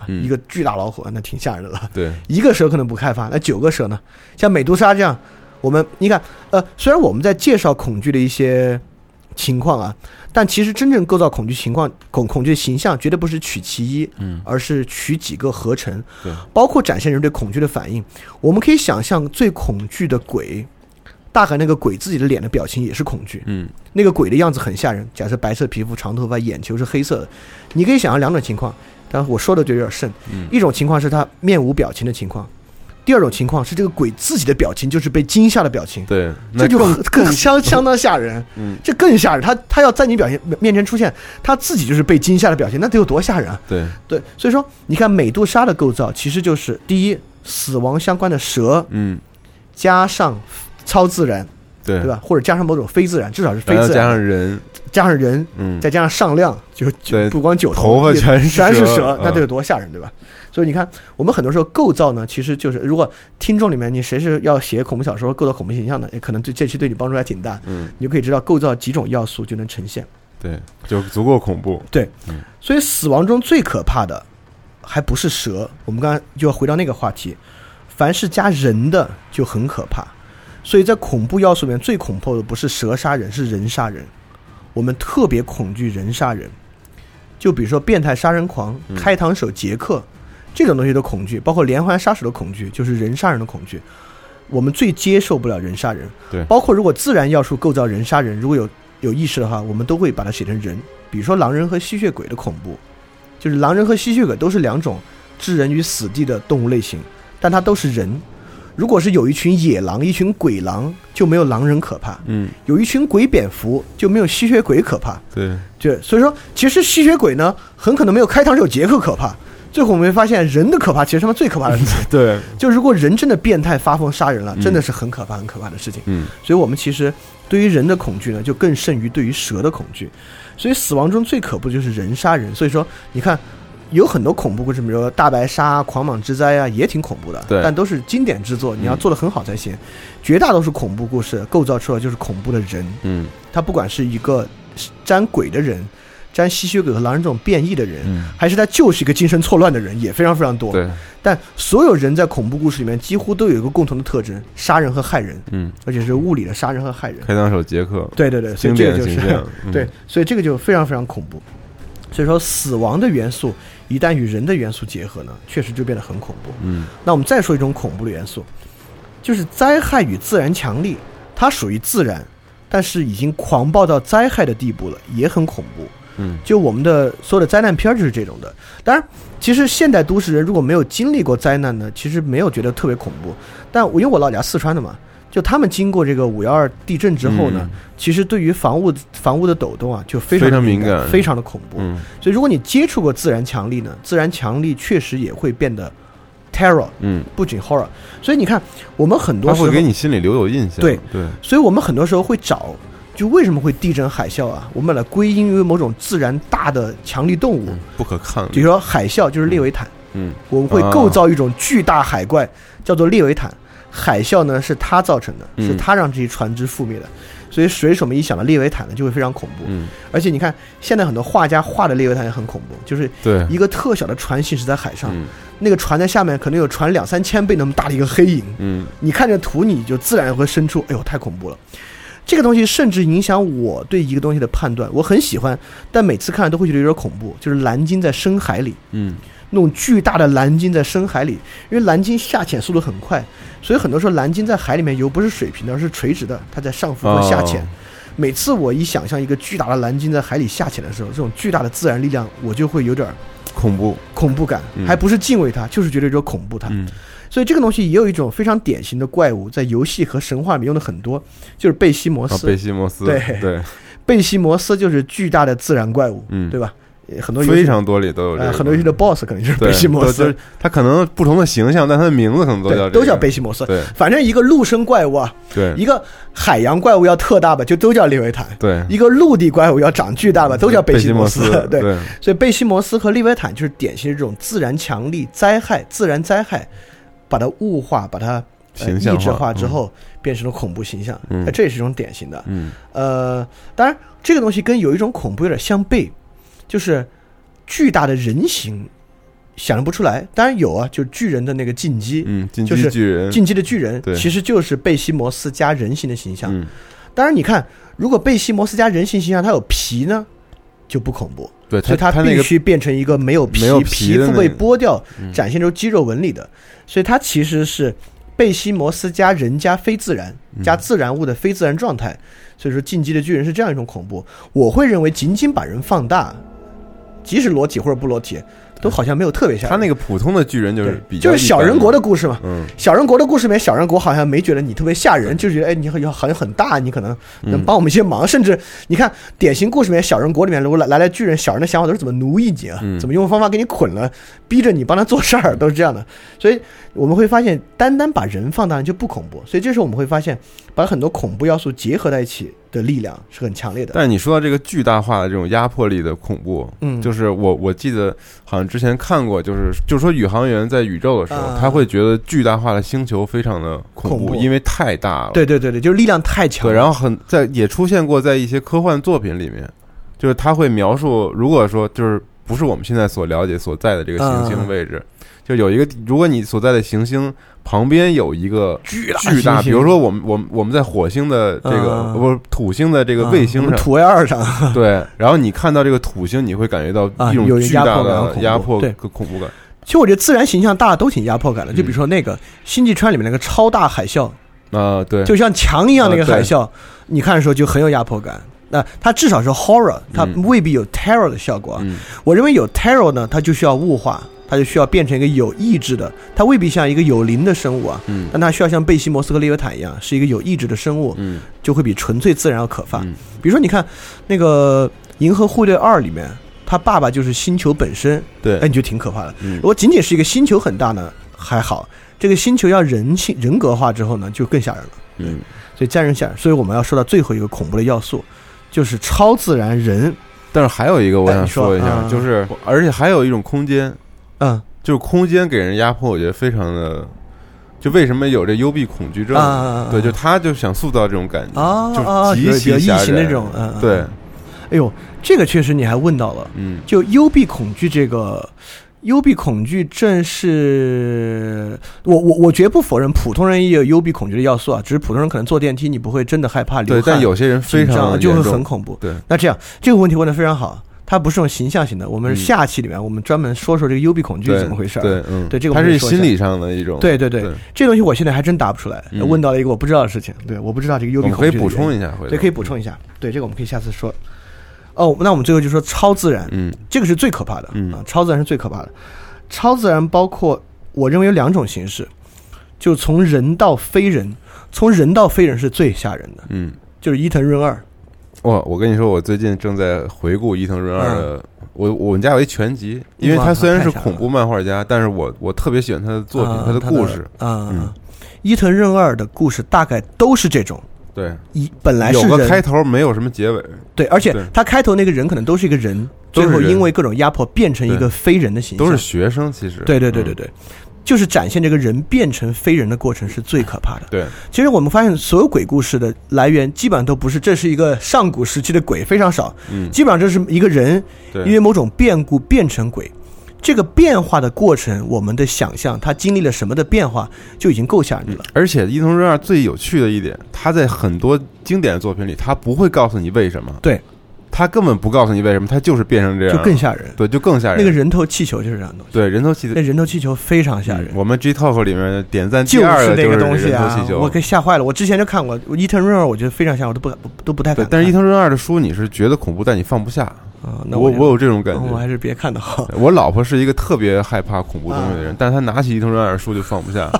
Speaker 2: 一个巨大老虎那挺吓人的了。
Speaker 1: 对。
Speaker 2: 一个蛇可能不害怕，那九个蛇呢？像美杜莎这样，我们你看，呃，虽然我们在介绍恐惧的一些。情况啊，但其实真正构造恐惧情况恐恐惧的形象，绝对不是取其一，
Speaker 1: 嗯，
Speaker 2: 而是取几个合成，
Speaker 1: 对，
Speaker 2: 包括展现人对恐惧的反应。我们可以想象最恐惧的鬼，大概那个鬼自己的脸的表情也是恐惧，
Speaker 1: 嗯，
Speaker 2: 那个鬼的样子很吓人。假设白色皮肤、长头发、眼球是黑色的，你可以想象两种情况，但我说的就有点甚，
Speaker 1: 嗯，
Speaker 2: 一种情况是他面无表情的情况。第二种情况是这个鬼自己的表情就是被惊吓的表情，
Speaker 1: 对，
Speaker 2: 这就更相 相当吓人，
Speaker 1: 嗯，
Speaker 2: 这更吓人。他他要在你表现面前出现，他自己就是被惊吓的表情，那得有多吓人啊？
Speaker 1: 对
Speaker 2: 对，所以说你看美杜莎的构造其实就是第一死亡相关的蛇，
Speaker 1: 嗯，
Speaker 2: 加上超自然，
Speaker 1: 对
Speaker 2: 对吧？或者加上某种非自然，至少是非自然，
Speaker 1: 加上人，
Speaker 2: 加上人，
Speaker 1: 嗯，
Speaker 2: 再加上上量，就就不光九
Speaker 1: 头发全
Speaker 2: 全是
Speaker 1: 蛇，
Speaker 2: 那得有多吓人，对吧？所以你看，我们很多时候构造呢，其实就是如果听众里面你谁是要写恐怖小说、构造恐怖形象的，也可能对这期对你帮助还挺大。
Speaker 1: 嗯，
Speaker 2: 你就可以知道构造几种要素就能呈现。
Speaker 1: 对，就足够恐怖。
Speaker 2: 对，所以死亡中最可怕的还不是蛇。我们刚刚就要回到那个话题，凡是加人的就很可怕。所以在恐怖要素里面最恐怖的不是蛇杀人，是人杀人。我们特别恐惧人杀人。就比如说变态杀人狂、开膛手杰克。这种东西的恐惧，包括连环杀手的恐惧，就是人杀人的恐惧。我们最接受不了人杀人。
Speaker 1: 对，
Speaker 2: 包括如果自然要素构造人杀人，如果有有意识的话，我们都会把它写成人。比如说狼人和吸血鬼的恐怖，就是狼人和吸血鬼都是两种置人于死地的动物类型，但它都是人。如果是有一群野狼，一群鬼狼，就没有狼人可怕。
Speaker 1: 嗯，
Speaker 2: 有一群鬼蝙蝠，就没有吸血鬼可怕。
Speaker 1: 对，
Speaker 2: 就所以说，其实吸血鬼呢，很可能没有开膛手杰克可怕。最后我们会发现，人的可怕其实他妈最可怕的事情。
Speaker 1: 对，
Speaker 2: 就如果人真的变态发疯杀人了，真的是很可怕、很可怕的事情。
Speaker 1: 嗯，
Speaker 2: 所以我们其实对于人的恐惧呢，就更胜于对于蛇的恐惧。所以死亡中最可怖就是人杀人。所以说，你看。有很多恐怖故事，比如说大白鲨、狂蟒之灾啊，也挺恐怖的，
Speaker 1: 对，
Speaker 2: 但都是经典之作，你要做的很好才行。绝大多数恐怖故事构造出来就是恐怖的人，
Speaker 1: 嗯，
Speaker 2: 他不管是一个沾鬼的人，沾吸血鬼和狼人这种变异的人，还是他就是一个精神错乱的人，也非常非常多。
Speaker 1: 对，
Speaker 2: 但所有人在恐怖故事里面几乎都有一个共同的特征：杀人和害人，
Speaker 1: 嗯，
Speaker 2: 而且是物理的杀人和害人。
Speaker 1: 开膛手杰克，
Speaker 2: 对对对，
Speaker 1: 所以这个就是，
Speaker 2: 对，所以这个就非常非常恐怖。所以说，死亡的元素一旦与人的元素结合呢，确实就变得很恐怖。
Speaker 1: 嗯，
Speaker 2: 那我们再说一种恐怖的元素，就是灾害与自然强力，它属于自然，但是已经狂暴到灾害的地步了，也很恐怖。
Speaker 1: 嗯，
Speaker 2: 就我们的所有的灾难片就是这种的。当然，其实现代都市人如果没有经历过灾难呢，其实没有觉得特别恐怖。但我因为我老家四川的嘛。就他们经过这个五幺二地震之后呢，其实对于房屋房屋的抖动啊，就非
Speaker 1: 常
Speaker 2: 敏
Speaker 1: 感，
Speaker 2: 非常的恐怖。
Speaker 1: 嗯，
Speaker 2: 所以如果你接触过自然强力呢，自然强力确实也会变得 terror，
Speaker 1: 嗯，
Speaker 2: 不仅 horror。所以你看，我们很多时候
Speaker 1: 会给你心里留有印象。
Speaker 2: 对
Speaker 1: 对，
Speaker 2: 所以我们很多时候会找，就为什么会地震海啸啊？我们把它归因于某种自然大的强力动物，
Speaker 1: 不可抗。
Speaker 2: 比如说海啸就是列维坦，
Speaker 1: 嗯，
Speaker 2: 我们会构造一种巨大海怪，叫做列维坦。海啸呢是他造成的，是他让这些船只覆灭的，所以水手们一想到列维坦呢就会非常恐怖。
Speaker 1: 嗯，
Speaker 2: 而且你看现在很多画家画的列维坦也很恐怖，就是
Speaker 1: 对
Speaker 2: 一个特小的船行驶在海上，
Speaker 1: 嗯，
Speaker 2: 那个船在下面可能有船两三千倍那么大的一个黑影。
Speaker 1: 嗯，
Speaker 2: 你看着图你就自然会生出，哎呦太恐怖了。这个东西甚至影响我对一个东西的判断，我很喜欢，但每次看都会觉得有点恐怖。就是蓝鲸在深海里，
Speaker 1: 嗯。
Speaker 2: 那种巨大的蓝鲸在深海里，因为蓝鲸下潜速度很快，所以很多时候蓝鲸在海里面游不是水平的，而是垂直的，它在上浮和下潜。每次我一想象一个巨大的蓝鲸在海里下潜的时候，这种巨大的自然力量，我就会有点
Speaker 1: 恐怖，
Speaker 2: 恐怖感，还不是敬畏它，就是觉得有点恐怖它。所以这个东西也有一种非常典型的怪物，在游戏和神话里面用的很多，就是贝西摩斯。
Speaker 1: 贝西摩斯，
Speaker 2: 对
Speaker 1: 对，
Speaker 2: 贝西摩斯就是巨大的自然怪物，
Speaker 1: 嗯，
Speaker 2: 对吧？很多
Speaker 1: 非常多里都有这个，
Speaker 2: 很多游戏的 BOSS 可能就是贝西摩斯，
Speaker 1: 他可能不同的形象，但他的名字可能都叫
Speaker 2: 都叫贝西摩斯。
Speaker 1: 对，
Speaker 2: 反正一个陆生怪物啊，
Speaker 1: 对，
Speaker 2: 一个海洋怪物要特大吧，就都叫利维坦。
Speaker 1: 对，
Speaker 2: 一个陆地怪物要长巨大吧，都叫贝西摩
Speaker 1: 斯。
Speaker 2: 对，所以贝西摩斯和利维坦就是典型的这种自然强力灾害、自然灾害，把它物化、把它意志化之后，变成了恐怖形象。
Speaker 1: 嗯，
Speaker 2: 这也是一种典型的。
Speaker 1: 嗯，
Speaker 2: 呃，当然这个东西跟有一种恐怖有点相悖，就是。巨大的人形，想象不出来。当然有啊，就巨人的那个进击，
Speaker 1: 嗯，进
Speaker 2: 击
Speaker 1: 巨人，
Speaker 2: 进击的巨人，其实就是贝西摩斯加人形的形象。
Speaker 1: 嗯，
Speaker 2: 当然你看，如果贝西摩斯加人形形象，它有皮呢，就不恐怖。
Speaker 1: 对，
Speaker 2: 所以它必须变成一个没有皮、
Speaker 1: 皮
Speaker 2: 肤被剥掉，展现出肌肉纹理的。所以它其实是贝西摩斯加人加非自然加自然物的非自然状态。所以说，进击的巨人是这样一种恐怖。我会认为，仅仅把人放大。即使裸体或者不裸体，都好像没有特别吓人。
Speaker 1: 他那个普通的巨人就是比
Speaker 2: 较，就是小人国的故事嘛。
Speaker 1: 嗯，
Speaker 2: 小人国的故事里面，小人国好像没觉得你特别吓人，就觉得哎，你好像好像很大，你可能能帮我们一些忙。甚至你看典型故事里面，小人国里面如果来来了巨人，小人的想法都是怎么奴役你啊？怎么用方法给你捆了，逼着你帮他做事儿，都是这样的。所以我们会发现，单单把人放大就不恐怖。所以这时候我们会发现，把很多恐怖要素结合在一起。的力量是很强烈的，
Speaker 1: 但是你说到这个巨大化的这种压迫力的恐怖，
Speaker 2: 嗯，
Speaker 1: 就是我我记得好像之前看过，就是就是说宇航员在宇宙的时候，他会觉得巨大化的星球非常的恐
Speaker 2: 怖，
Speaker 1: 因为太大了。
Speaker 2: 对对对对，就是力量太强。
Speaker 1: 对，然后很在也出现过在一些科幻作品里面，就是他会描述，如果说就是不是我们现在所了解所在的这个行星位置。就有一个，如果你所在的行星旁边有一个
Speaker 2: 巨大
Speaker 1: 巨大，比如说我们我们我们在火星的这个不是土星的这个卫星上，
Speaker 2: 土卫二上，
Speaker 1: 对，然后你看到这个土星，你会感觉到一种巨大的压迫和恐怖。感。
Speaker 2: 其实我觉得自然形象大都挺压迫感的，就比如说那个星际川里面那个超大海啸。
Speaker 1: 啊，对，
Speaker 2: 就像墙一样那个海啸，你看的时候就很有压迫感。那它至少是 horror，它未必有 terror 的效果。我认为有 terror 呢，它就需要物化。它就需要变成一个有意志的，它未必像一个有灵的生物啊，
Speaker 1: 嗯，
Speaker 2: 但它需要像贝西摩斯和利维坦一样，是一个有意志的生物，
Speaker 1: 嗯，
Speaker 2: 就会比纯粹自然要可怕。
Speaker 1: 嗯。
Speaker 2: 比如说，你看那个《银河护卫队二》里面，他爸爸就是星球本身，
Speaker 1: 对。
Speaker 2: 哎，，你就挺可怕的。
Speaker 1: 嗯。
Speaker 2: 如果仅仅是一个星球很大呢，还好；这个星球要人性人格化之后呢，就更吓人了。
Speaker 1: 嗯，
Speaker 2: 所以家人吓人，所以我们要说到最后一个恐怖的要素，就是超自然人。
Speaker 1: 但是还有一个我想
Speaker 2: 说
Speaker 1: 说一下，
Speaker 2: 啊。
Speaker 1: 就是而且还有一种空间，
Speaker 2: 嗯
Speaker 1: 就是空间给人压迫，我觉得非常的。就为什么有这幽闭恐惧症？
Speaker 2: 啊，
Speaker 1: 对，就他就想塑造这种感觉，
Speaker 2: 啊
Speaker 1: 就是
Speaker 2: 啊，
Speaker 1: 极其吓人
Speaker 2: 形那种，嗯，嗯
Speaker 1: 对，
Speaker 2: 哎呦，这个确实你还问到了，
Speaker 1: 嗯
Speaker 2: 就幽闭恐惧这个。幽闭恐惧症是我我我绝不否认普通人也有幽闭恐惧的要素啊，只是普通人可能坐电梯你不会真的害怕流
Speaker 1: 对，但有些人非常
Speaker 2: 就会很恐怖。
Speaker 1: 对，
Speaker 2: 那这样这个问题问的非常好，它不是种形象型的，我们
Speaker 1: 嗯
Speaker 2: 下期里面我们专门说说这个幽闭恐惧
Speaker 1: 对
Speaker 2: 怎么回事儿。
Speaker 1: 对，嗯，
Speaker 2: 对这个我
Speaker 1: 它是心理上的一种，
Speaker 2: 对对对
Speaker 1: 对
Speaker 2: 这东西我现在还真答不出来，
Speaker 1: 嗯
Speaker 2: 问到了一个我不知道的事情。对，我不知道这个幽闭恐惧可以
Speaker 1: 补充一下，回
Speaker 2: 对，可以补充一下。对，这个我们可以下次说。哦，那我们最后就说超自然，
Speaker 1: 嗯
Speaker 2: 这个是最可怕的，
Speaker 1: 嗯
Speaker 2: 啊，超自然是最可怕的。超自然包括我认为有两种形式，就从人到非人，从人到非人是最吓人的，
Speaker 1: 嗯。
Speaker 2: 就是伊藤润二。
Speaker 1: 哇，我跟你说，我最近正在回顾伊藤润二的，我我们家有一全集，因为他虽然是恐怖漫画家，但是我我特别喜欢他的作品，
Speaker 2: 啊
Speaker 1: 他的故事，
Speaker 2: 啊、
Speaker 1: 嗯。
Speaker 2: 伊藤润二的故事大概都是这种，
Speaker 1: 对，
Speaker 2: 一本来是
Speaker 1: 有个开头，没有什么结尾，
Speaker 2: 对，而且他开头那个人可能都是一个人，最后因为各种压迫变成一个非人的形象，
Speaker 1: 都是学生，其实，
Speaker 2: 对对对对
Speaker 1: 嗯
Speaker 2: 对，就是展现这个人变成非人的过程是最可怕的。
Speaker 1: 对，
Speaker 2: 其实我们发现，所有鬼故事的来源基本上都不是这是一个上古时期的鬼，非常少，
Speaker 1: 嗯，
Speaker 2: 基本上这是一个人，因为某种变故变成鬼。这个变化的过程，我们的想象，他经历了什么的变化，就已经够吓人了。
Speaker 1: 而且伊藤润二最有趣的一点，他在很多经典的作品里，他不会告诉你为什么，
Speaker 2: 对，
Speaker 1: 他根本不告诉你为什么，他就是变成这样，
Speaker 2: 就更吓人。
Speaker 1: 对，就更吓人。
Speaker 2: 那个人头气球就是这样的东西，
Speaker 1: 对人头气球
Speaker 2: 那人头气球非常吓人。
Speaker 1: 我们 G Talk 里面点赞第
Speaker 2: 就
Speaker 1: 二的
Speaker 2: 那个
Speaker 1: 就是
Speaker 2: 东西啊
Speaker 1: 人头气，球，
Speaker 2: 我给吓坏了。我之前就看过伊藤润二，我觉得非常吓，我都不敢都不太敢看。，
Speaker 1: 但是伊藤润二的书你是觉得恐怖，但你放不下。
Speaker 2: 啊，那就
Speaker 1: 我我有这种感觉。
Speaker 2: 我还是别看的好。
Speaker 1: 我老婆是一个特别害怕恐怖东西的人，
Speaker 2: 啊
Speaker 1: 但是她拿起伊藤润二的书就放不下，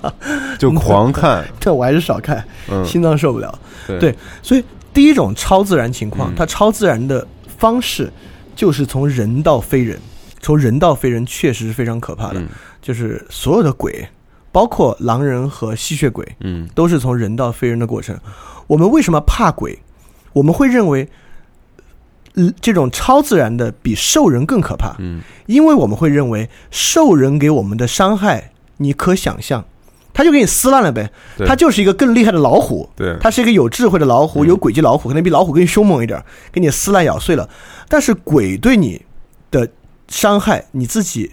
Speaker 1: 就狂看。
Speaker 2: 这我还是少看，
Speaker 1: 嗯，
Speaker 2: 心脏受不了。
Speaker 1: 对
Speaker 2: 对所以第一种超自然情况，
Speaker 1: 嗯
Speaker 2: 它超自然的方式就是从人到非人，从人到非人确实是非常可怕的。
Speaker 1: 嗯
Speaker 2: 就是所有的鬼，包括狼人和吸血鬼，
Speaker 1: 嗯
Speaker 2: 都是从人到非人的过程。我们为什么怕鬼？我们会认为，嗯，这种超自然的比兽人更可怕，
Speaker 1: 嗯
Speaker 2: 因为我们会认为兽人给我们的伤害，你可想象，他就给你撕烂了呗，
Speaker 1: 对
Speaker 2: 他就是一个更厉害的老虎，
Speaker 1: 对，
Speaker 2: 他是一个有智慧的老虎，
Speaker 1: 嗯
Speaker 2: 有诡计老虎，可能比老虎更凶猛一点，给你撕烂咬碎了。但是鬼对你的伤害，你自己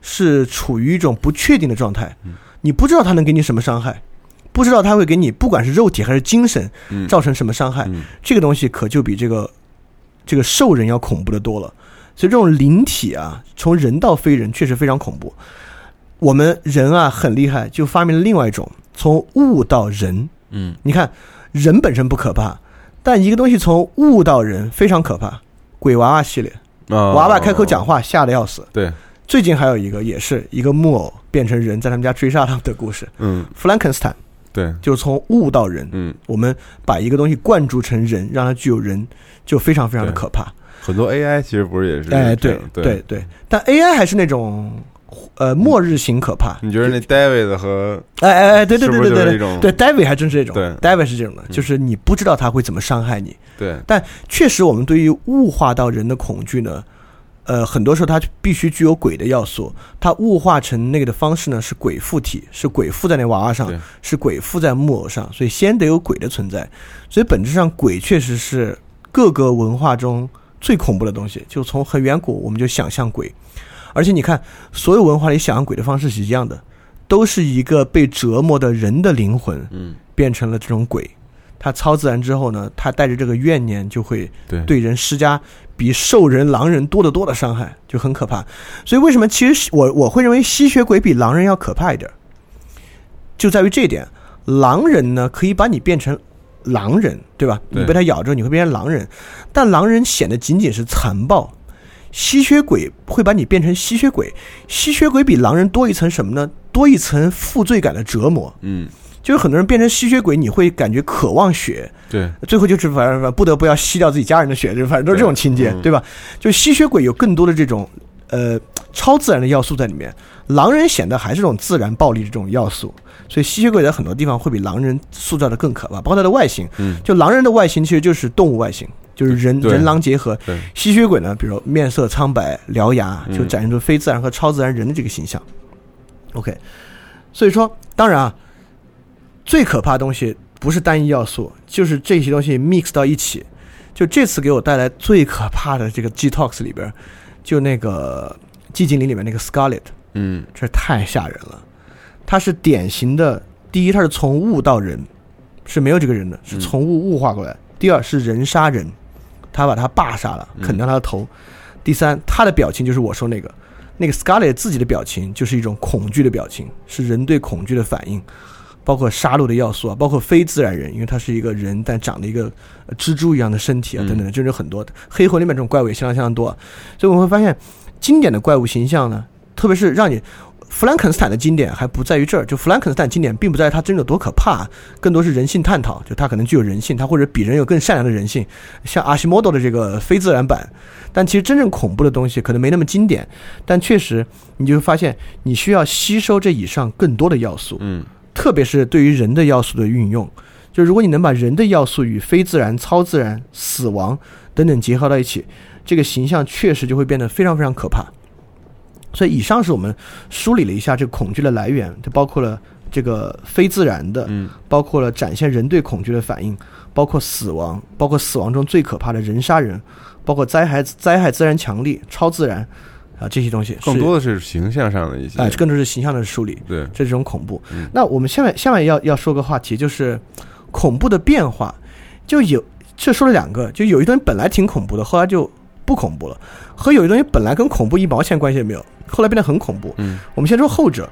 Speaker 2: 是处于一种不确定的状态，
Speaker 1: 嗯
Speaker 2: 你不知道他能给你什么伤害，不知道他会给你不管是肉体还是精神
Speaker 1: 嗯
Speaker 2: 造成什么伤害。
Speaker 1: 嗯
Speaker 2: 这个东西可就比这个这个兽人要恐怖的多了。所以这种灵体啊，从人到非人确实非常恐怖。我们人啊很厉害，就发明了另外一种从物到人。
Speaker 1: 嗯
Speaker 2: 你看，人本身不可怕，但一个东西从物到人非常可怕。鬼娃娃系列，
Speaker 1: 啊，
Speaker 2: 娃娃开口讲话吓得要死。
Speaker 1: 对，
Speaker 2: 最近还有一个也是一个木偶变成人，在他们家追杀他们的故事。
Speaker 1: 嗯
Speaker 2: 弗兰肯斯坦
Speaker 1: 对，
Speaker 2: 就是从物到人，
Speaker 1: 嗯，
Speaker 2: 我们把一个东西灌注成人，让它具有人，就非常非常的可怕。
Speaker 1: 很多 AI 其实不是也是
Speaker 2: 哎，对
Speaker 1: 对
Speaker 2: 对对，但 AI 还是那种呃末日型可怕。
Speaker 1: 你觉得那 David 和
Speaker 2: 哎哎哎，对对对对对对，David 还真是这种，
Speaker 1: 对
Speaker 2: ，David 是这种的，
Speaker 1: 嗯
Speaker 2: 就是你不知道他会怎么伤害你。
Speaker 1: 对
Speaker 2: 但确实，我们对于物化到人的恐惧呢，呃，很多时候它必须具有鬼的要素。它物化成那个的方式呢，是鬼附体，是鬼附在那娃娃上，是鬼附在木偶上，所以先得有鬼的存在。所以本质上，鬼确实是各个文化中最恐怖的东西。就从很远古，我们就想象鬼，而且你看，所有文化里想象鬼的方式是一样的，都是一个被折磨的人的灵魂
Speaker 1: 嗯
Speaker 2: 变成了这种鬼。他超自然之后呢，他带着这个怨念，就会
Speaker 1: 对
Speaker 2: 对人施加比兽人、狼人多得多的伤害，就很可怕。所以为什么其实我我会认为吸血鬼比狼人要可怕一点儿，就在于这一点。狼人呢可以把你变成狼人，对吧？你被他咬之后，你会变成狼人，但狼人显得仅仅是残暴。吸血鬼会把你变成吸血鬼，吸血鬼比狼人多一层什么呢？多一层负罪感的折磨。
Speaker 1: 嗯，
Speaker 2: 就是很多人变成吸血鬼，你会感觉渴望血，
Speaker 1: 对，
Speaker 2: 最后就是反正不得不要吸掉自己家人的血，就反正都是这种情节，对吧？就吸血鬼有更多的这种呃超自然的要素在里面，狼人显得还是这种自然暴力的这种要素，所以吸血鬼在很多地方会比狼人塑造的更可怕，包括它的外形，
Speaker 1: 嗯，
Speaker 2: 就狼人的外形其实就是动物外形。就是人人狼结合，吸血鬼呢，比如面色苍白、獠牙，就展现出非自然和超自然人的这个形象。OK，所以说，当然啊，最可怕的东西不是单一要素，就是这些东西 mix 到一起。就这次给我带来最可怕的这个 G Talks 里边，就那个寂静岭里面那个 Scarlet，
Speaker 1: 嗯，
Speaker 2: 这太吓人了。它是典型的，第一，它是从物到人，是没有这个人的，是从物物化过来；第二，是人杀人。他把他爸杀了，啃掉他的头。第三，他的表情就是我说那个，那个 Scarlet 自己的表情就是一种恐惧的表情，是人对恐惧的反应，包括杀戮的要素啊，包括非自然人，因为他是一个人，但长了一个蜘蛛一样的身体啊，等等的，就是很多的。黑魂里面这种怪物也相当相当多，所以我们会发现，经典的怪物形象呢，特别是让你。弗兰肯斯坦的经典还不在于这儿，就弗兰肯斯坦经典并不在于它真的多可怕，更多是人性探讨，就它可能具有人性，它或者比人有更善良的人性，像阿西莫多的这个非自然版。但其实真正恐怖的东西可能没那么经典，但确实你就会发现你需要吸收这以上更多的要素，
Speaker 1: 嗯，
Speaker 2: 特别是对于人的要素的运用，就如果你能把人的要素与非自然、超自然、死亡等等结合到一起，这个形象确实就会变得非常非常可怕。所以，以上是我们梳理了一下这个恐惧的来源，就包括了这个非自然的，
Speaker 1: 嗯，
Speaker 2: 包括了展现人对恐惧的反应，包括死亡，包括死亡中最可怕的人杀人，包括灾害灾害自然强力、超自然啊这些东西，
Speaker 1: 更多的是形象上的一些，
Speaker 2: 哎，更多是形象的梳理，
Speaker 1: 对，
Speaker 2: 这是种恐怖。那我们下面下面要要说个话题，就是恐怖的变化，就有这说了两个，就有一段本来挺恐怖的，后来就不恐怖了，和有些东西本来跟恐怖一毛钱关系也没有。后来变得很恐怖。
Speaker 1: 嗯，
Speaker 2: 我们先说后者，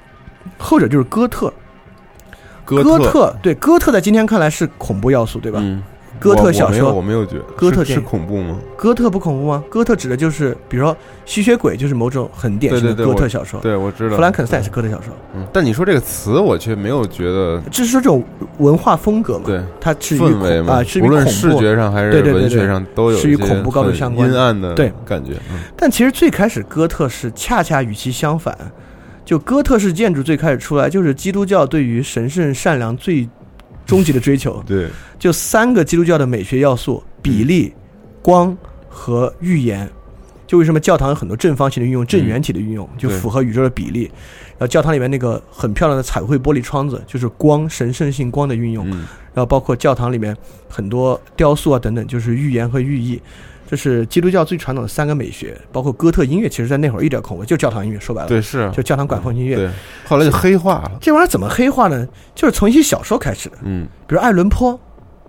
Speaker 2: 后者就是哥特。
Speaker 1: 哥
Speaker 2: 特对哥特在今天看来是恐怖要素，对吧？
Speaker 1: 嗯，
Speaker 2: 哥特小说
Speaker 1: 我没有觉得
Speaker 2: 哥特
Speaker 1: 是恐怖吗？
Speaker 2: 哥特不恐怖吗？哥特指的就是，比如说吸血鬼，就是某种很典型的哥特小说。
Speaker 1: 对，我知道。
Speaker 2: 弗兰肯斯坦是哥特小说。
Speaker 1: 嗯，但你说这个词，我却没有觉得。
Speaker 2: 这是说这种文化风格嘛？
Speaker 1: 对，
Speaker 2: 它是
Speaker 1: 氛围嘛？无论视觉上还是文学上都有
Speaker 2: 是与恐怖高度相关、
Speaker 1: 阴暗的
Speaker 2: 对
Speaker 1: 感觉。
Speaker 2: 嗯但其实最开始哥特是恰恰与其相反，就哥特式建筑最开始出来就是基督教对于神圣善良最。终极的追求，
Speaker 1: 对，
Speaker 2: 就三个基督教的美学要素：比例、光和预言。就为什么教堂有很多正方形的运用、正圆体的运用，就符合宇宙的比例。然后教堂里面那个很漂亮的彩绘玻璃窗子，就是光神圣性光的运用。然后包括教堂里面很多雕塑啊等等，就是预言和寓意。这是基督教最传统的三个美学，包括哥特音乐，其实在那会儿一点恐怖，就教堂音乐，说白了，
Speaker 1: 对，是
Speaker 2: 就教堂管风音乐。
Speaker 1: 对，后来就黑化了。
Speaker 2: 这玩意儿怎么黑化呢？就是从一些小说开始的，
Speaker 1: 嗯，
Speaker 2: 比如爱伦坡。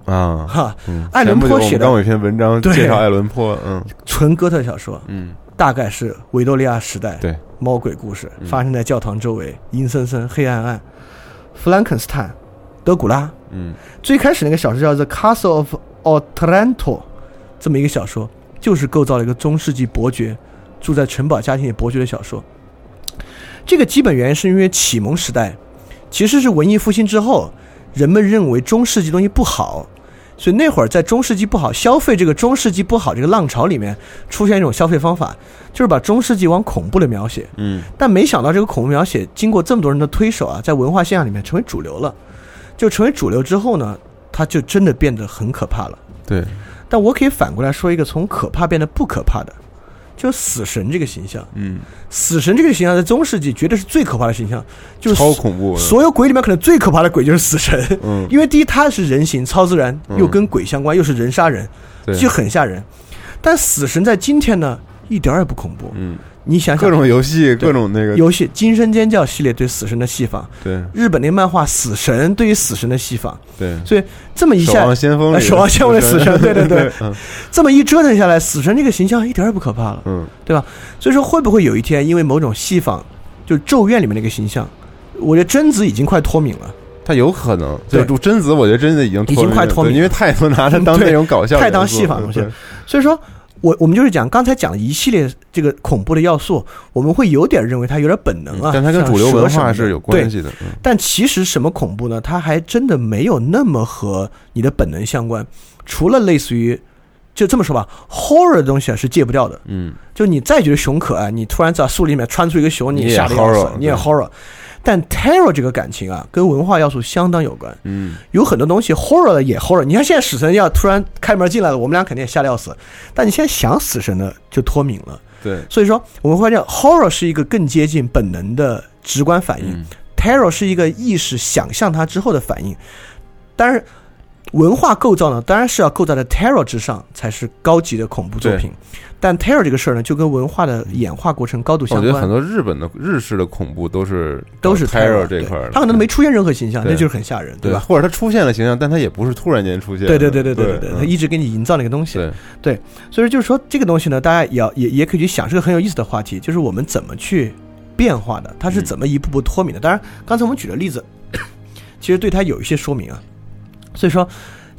Speaker 1: 啊，
Speaker 2: 哈，爱伦坡写的，
Speaker 1: 刚有一篇文章介绍爱伦坡，嗯，
Speaker 2: 纯哥特小说，
Speaker 1: 嗯，
Speaker 2: 大概是维多利亚时代，
Speaker 1: 对，
Speaker 2: 猫鬼故事发生在教堂周围，阴森森、黑暗暗。弗兰肯斯坦，德古拉，
Speaker 1: 嗯，
Speaker 2: 最开始那个小说叫做《Castle of Otranto》。这么一个小说，就是构造了一个中世纪伯爵住在城堡家庭里伯爵的小说。这个基本原因是因为启蒙时代其实是文艺复兴之后，人们认为中世纪东西不好，所以那会儿在中世纪不好消费这个中世纪不好这个浪潮里面，出现一种消费方法，就是把中世纪往恐怖的描写。
Speaker 1: 嗯，
Speaker 2: 但没想到这个恐怖描写经过这么多人的推手啊，在文化现象里面成为主流了。就成为主流之后呢，它就真的变得很可怕了。
Speaker 1: 对。
Speaker 2: 但我可以反过来说一个从可怕变得不可怕的，就死神这个形象。
Speaker 1: 嗯，
Speaker 2: 死神这个形象在中世纪绝对是最可怕的形象，就是
Speaker 1: 超恐怖。
Speaker 2: 所有鬼里面可能最可怕的鬼就是死神。
Speaker 1: 嗯，
Speaker 2: 因为第一他是人形、超自然，又跟鬼相关，又是人杀人，就很吓人。但死神在今天呢，一点也不恐怖。
Speaker 1: 嗯。
Speaker 2: 你想想，
Speaker 1: 各种游戏，各种那个
Speaker 2: 游戏，《惊声尖叫》系列对死神的戏仿，
Speaker 1: 对
Speaker 2: 日本那漫画《死神》对于死神的戏仿，
Speaker 1: 对，
Speaker 2: 所以这么一下，
Speaker 1: 守望先锋，
Speaker 2: 守望先锋的死神，对对对，这么一折腾下来，死神这个形象一点也不可怕了，
Speaker 1: 嗯，
Speaker 2: 对吧？所以说，会不会有一天，因为某种戏仿，就《咒怨》里面那个形象，我觉得贞子已经快脱敏了，
Speaker 1: 他有可能，就贞子，我觉得贞子已经
Speaker 2: 已经快脱敏，
Speaker 1: 因为太多拿他当那种搞笑，
Speaker 2: 太当戏法东西，所以说。我我们就是讲刚才讲的一系列这个恐怖的要素，我们会有点认为它有点本能啊，
Speaker 1: 但它跟主流文化是有关系的。
Speaker 2: 但其实什么恐怖呢？它还真的没有那么和你的本能相关。除了类似于，就这么说吧，horror 的东西啊是戒不掉的。
Speaker 1: 嗯，
Speaker 2: 就你再觉得熊可爱，你突然在树里面穿出一个熊，
Speaker 1: 你
Speaker 2: 吓得要死，你也 horror。但 terror 这个感情啊，跟文化要素相当有关。
Speaker 1: 嗯，
Speaker 2: 有很多东西 horror 也 horror。你看现在死神要突然开门进来了，我们俩肯定也吓得要死。但你现在想死神呢就脱敏了。
Speaker 1: 对，
Speaker 2: 所以说我们会讲 horror 是一个更接近本能的直观反应，terror 是一个意识想象它之后的反应。当然，文化构造呢，当然是要构造在 terror 之上才是高级的恐怖作品。但 terror 这个事儿呢，就跟文化的演化过程高度相关。
Speaker 1: 我觉得很多日本的日式的恐怖都是
Speaker 2: 都是
Speaker 1: terror 这块
Speaker 2: 儿，他可能没出现任何形象，那就是很吓人，
Speaker 1: 对
Speaker 2: 吧？
Speaker 1: 或者他出现了形象，但他也不是突然间出现。
Speaker 2: 对对对对
Speaker 1: 对
Speaker 2: 对对，他一直给你营造那个东西。
Speaker 1: 对
Speaker 2: 对，所以就是说这个东西呢，大家也要也也可以去想，是个很有意思的话题，就是我们怎么去变化的，它是怎么一步步脱敏的。当然，刚才我们举的例子，其实对它有一些说明啊。所以说。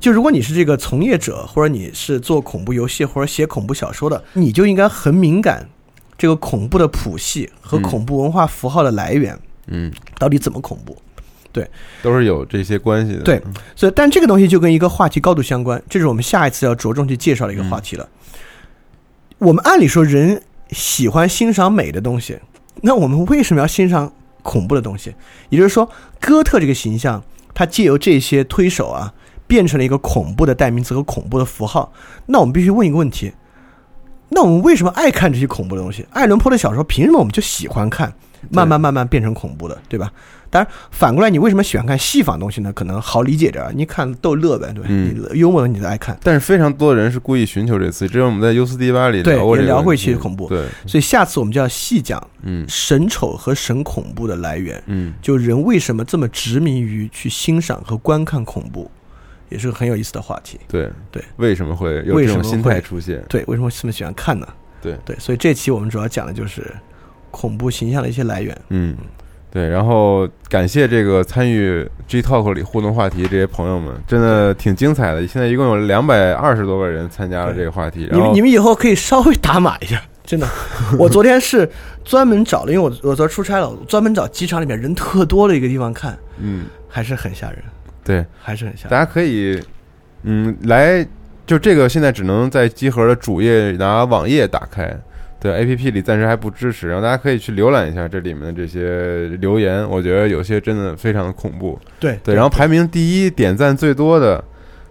Speaker 2: 就如果你是这个从业者，或者你是做恐怖游戏或者写恐怖小说的，你就应该很敏感，这个恐怖的谱系和恐怖文化符号的来源，
Speaker 1: 嗯，
Speaker 2: 到底怎么恐怖？对，
Speaker 1: 都是有这些关系的。
Speaker 2: 对，所以但这个东西就跟一个话题高度相关，这是我们下一次要着重去介绍的一个话题了。我们按理说人喜欢欣赏美的东西，那我们为什么要欣赏恐怖的东西？也就是说，哥特这个形象，它借由这些推手啊。变成了一个恐怖的代名词和恐怖的符号，那我们必须问一个问题：那我们为什么爱看这些恐怖的东西？爱伦坡的小说凭什么我们就喜欢看？慢慢慢慢变成恐怖的，对吧？当然，反过来，你为什么喜欢看戏仿东西呢？可能好理解点儿，你看逗乐呗，对吧？你幽默，你就爱看。
Speaker 1: 但是非常多的人是故意寻求这次，只有我们在 U 四 D 八里聊过
Speaker 2: 也聊
Speaker 1: 过
Speaker 2: 一期恐怖。
Speaker 1: 对，
Speaker 2: 所以下次我们就要细讲，
Speaker 1: 嗯，
Speaker 2: 神丑和神恐怖的来源，
Speaker 1: 嗯，
Speaker 2: 就人为什么这么执迷于去欣赏和观看恐怖。也是个很有意思的话题。
Speaker 1: 对
Speaker 2: 对，
Speaker 1: 为什么会有这种心态出现？
Speaker 2: 对，为什么这么喜欢看呢？
Speaker 1: 对
Speaker 2: 对，所以这期我们主要讲的就是恐怖形象的一些来源。
Speaker 1: 嗯，对。然后感谢这个参与 G Talk 里互动话题这些朋友们，真的挺精彩的。现在一共有两百二十多个人参加了这个话题。
Speaker 2: 你们你们以后可以稍微打码一下，真的。我昨天是专门找了，因为我我昨天出差了，专门找机场里面人特多的一个地方看。
Speaker 1: 嗯，
Speaker 2: 还是很吓人。
Speaker 1: 对，
Speaker 2: 还是很吓人。
Speaker 1: 大家可以，嗯，来，就这个现在只能在集合的主页拿网页打开，对，A P P 里暂时还不支持。然后大家可以去浏览一下这里面的这些留言，我觉得有些真的非常的恐怖。
Speaker 2: 对
Speaker 1: 对，然后排名第一、点赞最多的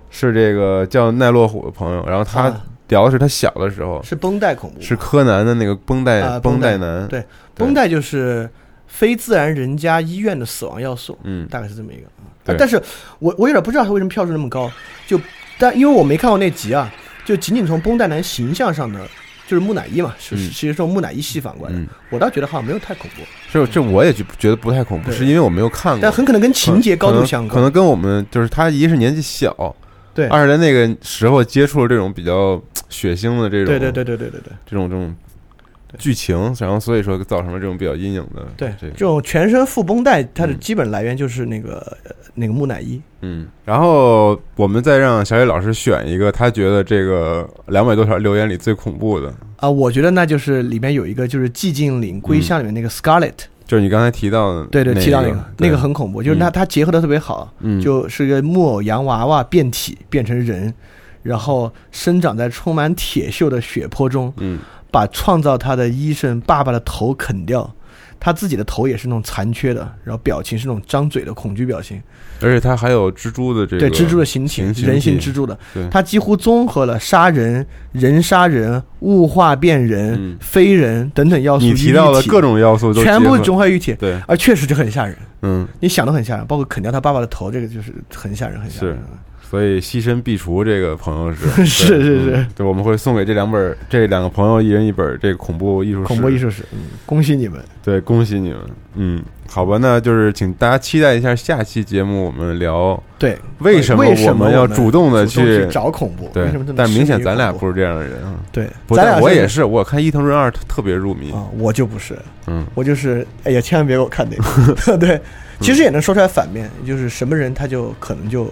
Speaker 1: 是这个叫奈落虎的朋友，然后他聊的是他小的时候
Speaker 2: 是绷带恐怖，
Speaker 1: 是柯南的那个绷带绷带男，
Speaker 2: 对，绷带就是非自然人家医院的死亡要素，
Speaker 1: 嗯，
Speaker 2: 大概是这么一个。啊但是我我有点不知道他为什么票数那么高，就但因为我没看过那集啊，就仅仅从绷带男形象上的，就是木乃伊嘛，是其实说木乃伊戏反过来，我倒觉得好像没有太恐怖。
Speaker 1: 这这我也觉觉得不太恐怖，是因为我没有看过，
Speaker 2: 但很可能跟情节高度相关，
Speaker 1: 可能跟我们就是他一是年纪小，
Speaker 2: 对，
Speaker 1: 二是在那个时候接触了这种比较血腥的这种，
Speaker 2: 对对对对对对对，
Speaker 1: 这种这种。剧情，然后所以说造成了这种比较阴影的。
Speaker 2: 对，
Speaker 1: 这
Speaker 2: 种全身副绷带，它的基本来源就是那个那个木乃伊。
Speaker 1: 嗯，然后我们再让小野老师选一个，他觉得这个两百多条留言里最恐怖的
Speaker 2: 啊，我觉得那就是里面有一个就是寂静岭归乡里面那个 Scarlet，
Speaker 1: 就是你刚才提到的，
Speaker 2: 对对，提到那
Speaker 1: 个
Speaker 2: 那个很恐怖，就是它它结合的特别好，就是个木偶洋娃娃变体变成人，然后生长在充满铁锈的血泊中。
Speaker 1: 嗯。
Speaker 2: 把创造他的医生爸爸的头啃掉，他自己的头也是那种残缺的，然后表情是那种张嘴的恐惧表情，
Speaker 1: 而且他还有蜘蛛的这个
Speaker 2: 对蜘蛛的形
Speaker 1: 情，
Speaker 2: 人形蜘蛛的，他几乎综合了杀人、人杀人、物化变人、非人等等要素。
Speaker 1: 你提到的各种要素都
Speaker 2: 全部融合于一体，
Speaker 1: 对，
Speaker 2: 而确实就很吓人。
Speaker 1: 嗯，
Speaker 2: 你想的很吓人，包括啃掉他爸爸的头，这个就是很吓人，很吓人。
Speaker 1: 所以牺牲必除这个朋友是
Speaker 2: 是是是，
Speaker 1: 对我们会送给这两本 这两个朋友一人一本这个恐怖艺术史。
Speaker 2: 恐怖艺术史，嗯，恭喜你们，
Speaker 1: 对，恭喜你们，嗯，好吧，那就是请大家期待一下下期节目，我们聊
Speaker 2: 对
Speaker 1: 为什么
Speaker 2: 我
Speaker 1: 们要主动的
Speaker 2: 去找恐怖，
Speaker 1: 对，但明显咱俩不是这样的人啊，
Speaker 2: 对，
Speaker 1: 咱俩我也是，我看伊藤润二特别入迷。
Speaker 2: 啊，我就不是，
Speaker 1: 嗯，
Speaker 2: 我就是哎呀，千万别给我看那个，对，其实也能说出来反面，就是什么人他就可能就。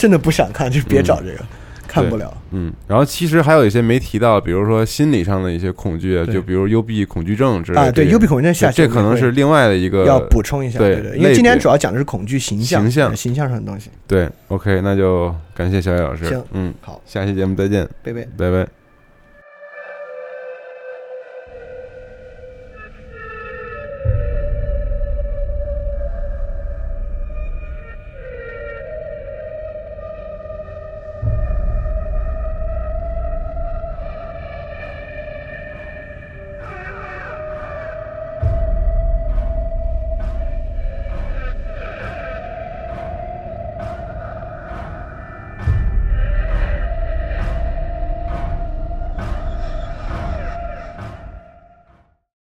Speaker 2: 真的不想看，就别找这个。看不了。
Speaker 1: 嗯，然后其实还有一些没提到，比如说心理上的一些恐惧，就比如幽闭恐惧症之类的。
Speaker 2: 啊，对，幽闭恐惧症下
Speaker 1: 这可能是另外的一个
Speaker 2: 要补充一下。
Speaker 1: 对
Speaker 2: 对，因为今天主要讲的是恐惧形象、
Speaker 1: 形象、
Speaker 2: 形象上的东西。
Speaker 1: 对，OK，那就感谢小野老师。
Speaker 2: 行，
Speaker 1: 嗯，
Speaker 2: 好，
Speaker 1: 下期节目再见，
Speaker 2: 拜拜，
Speaker 1: 拜拜。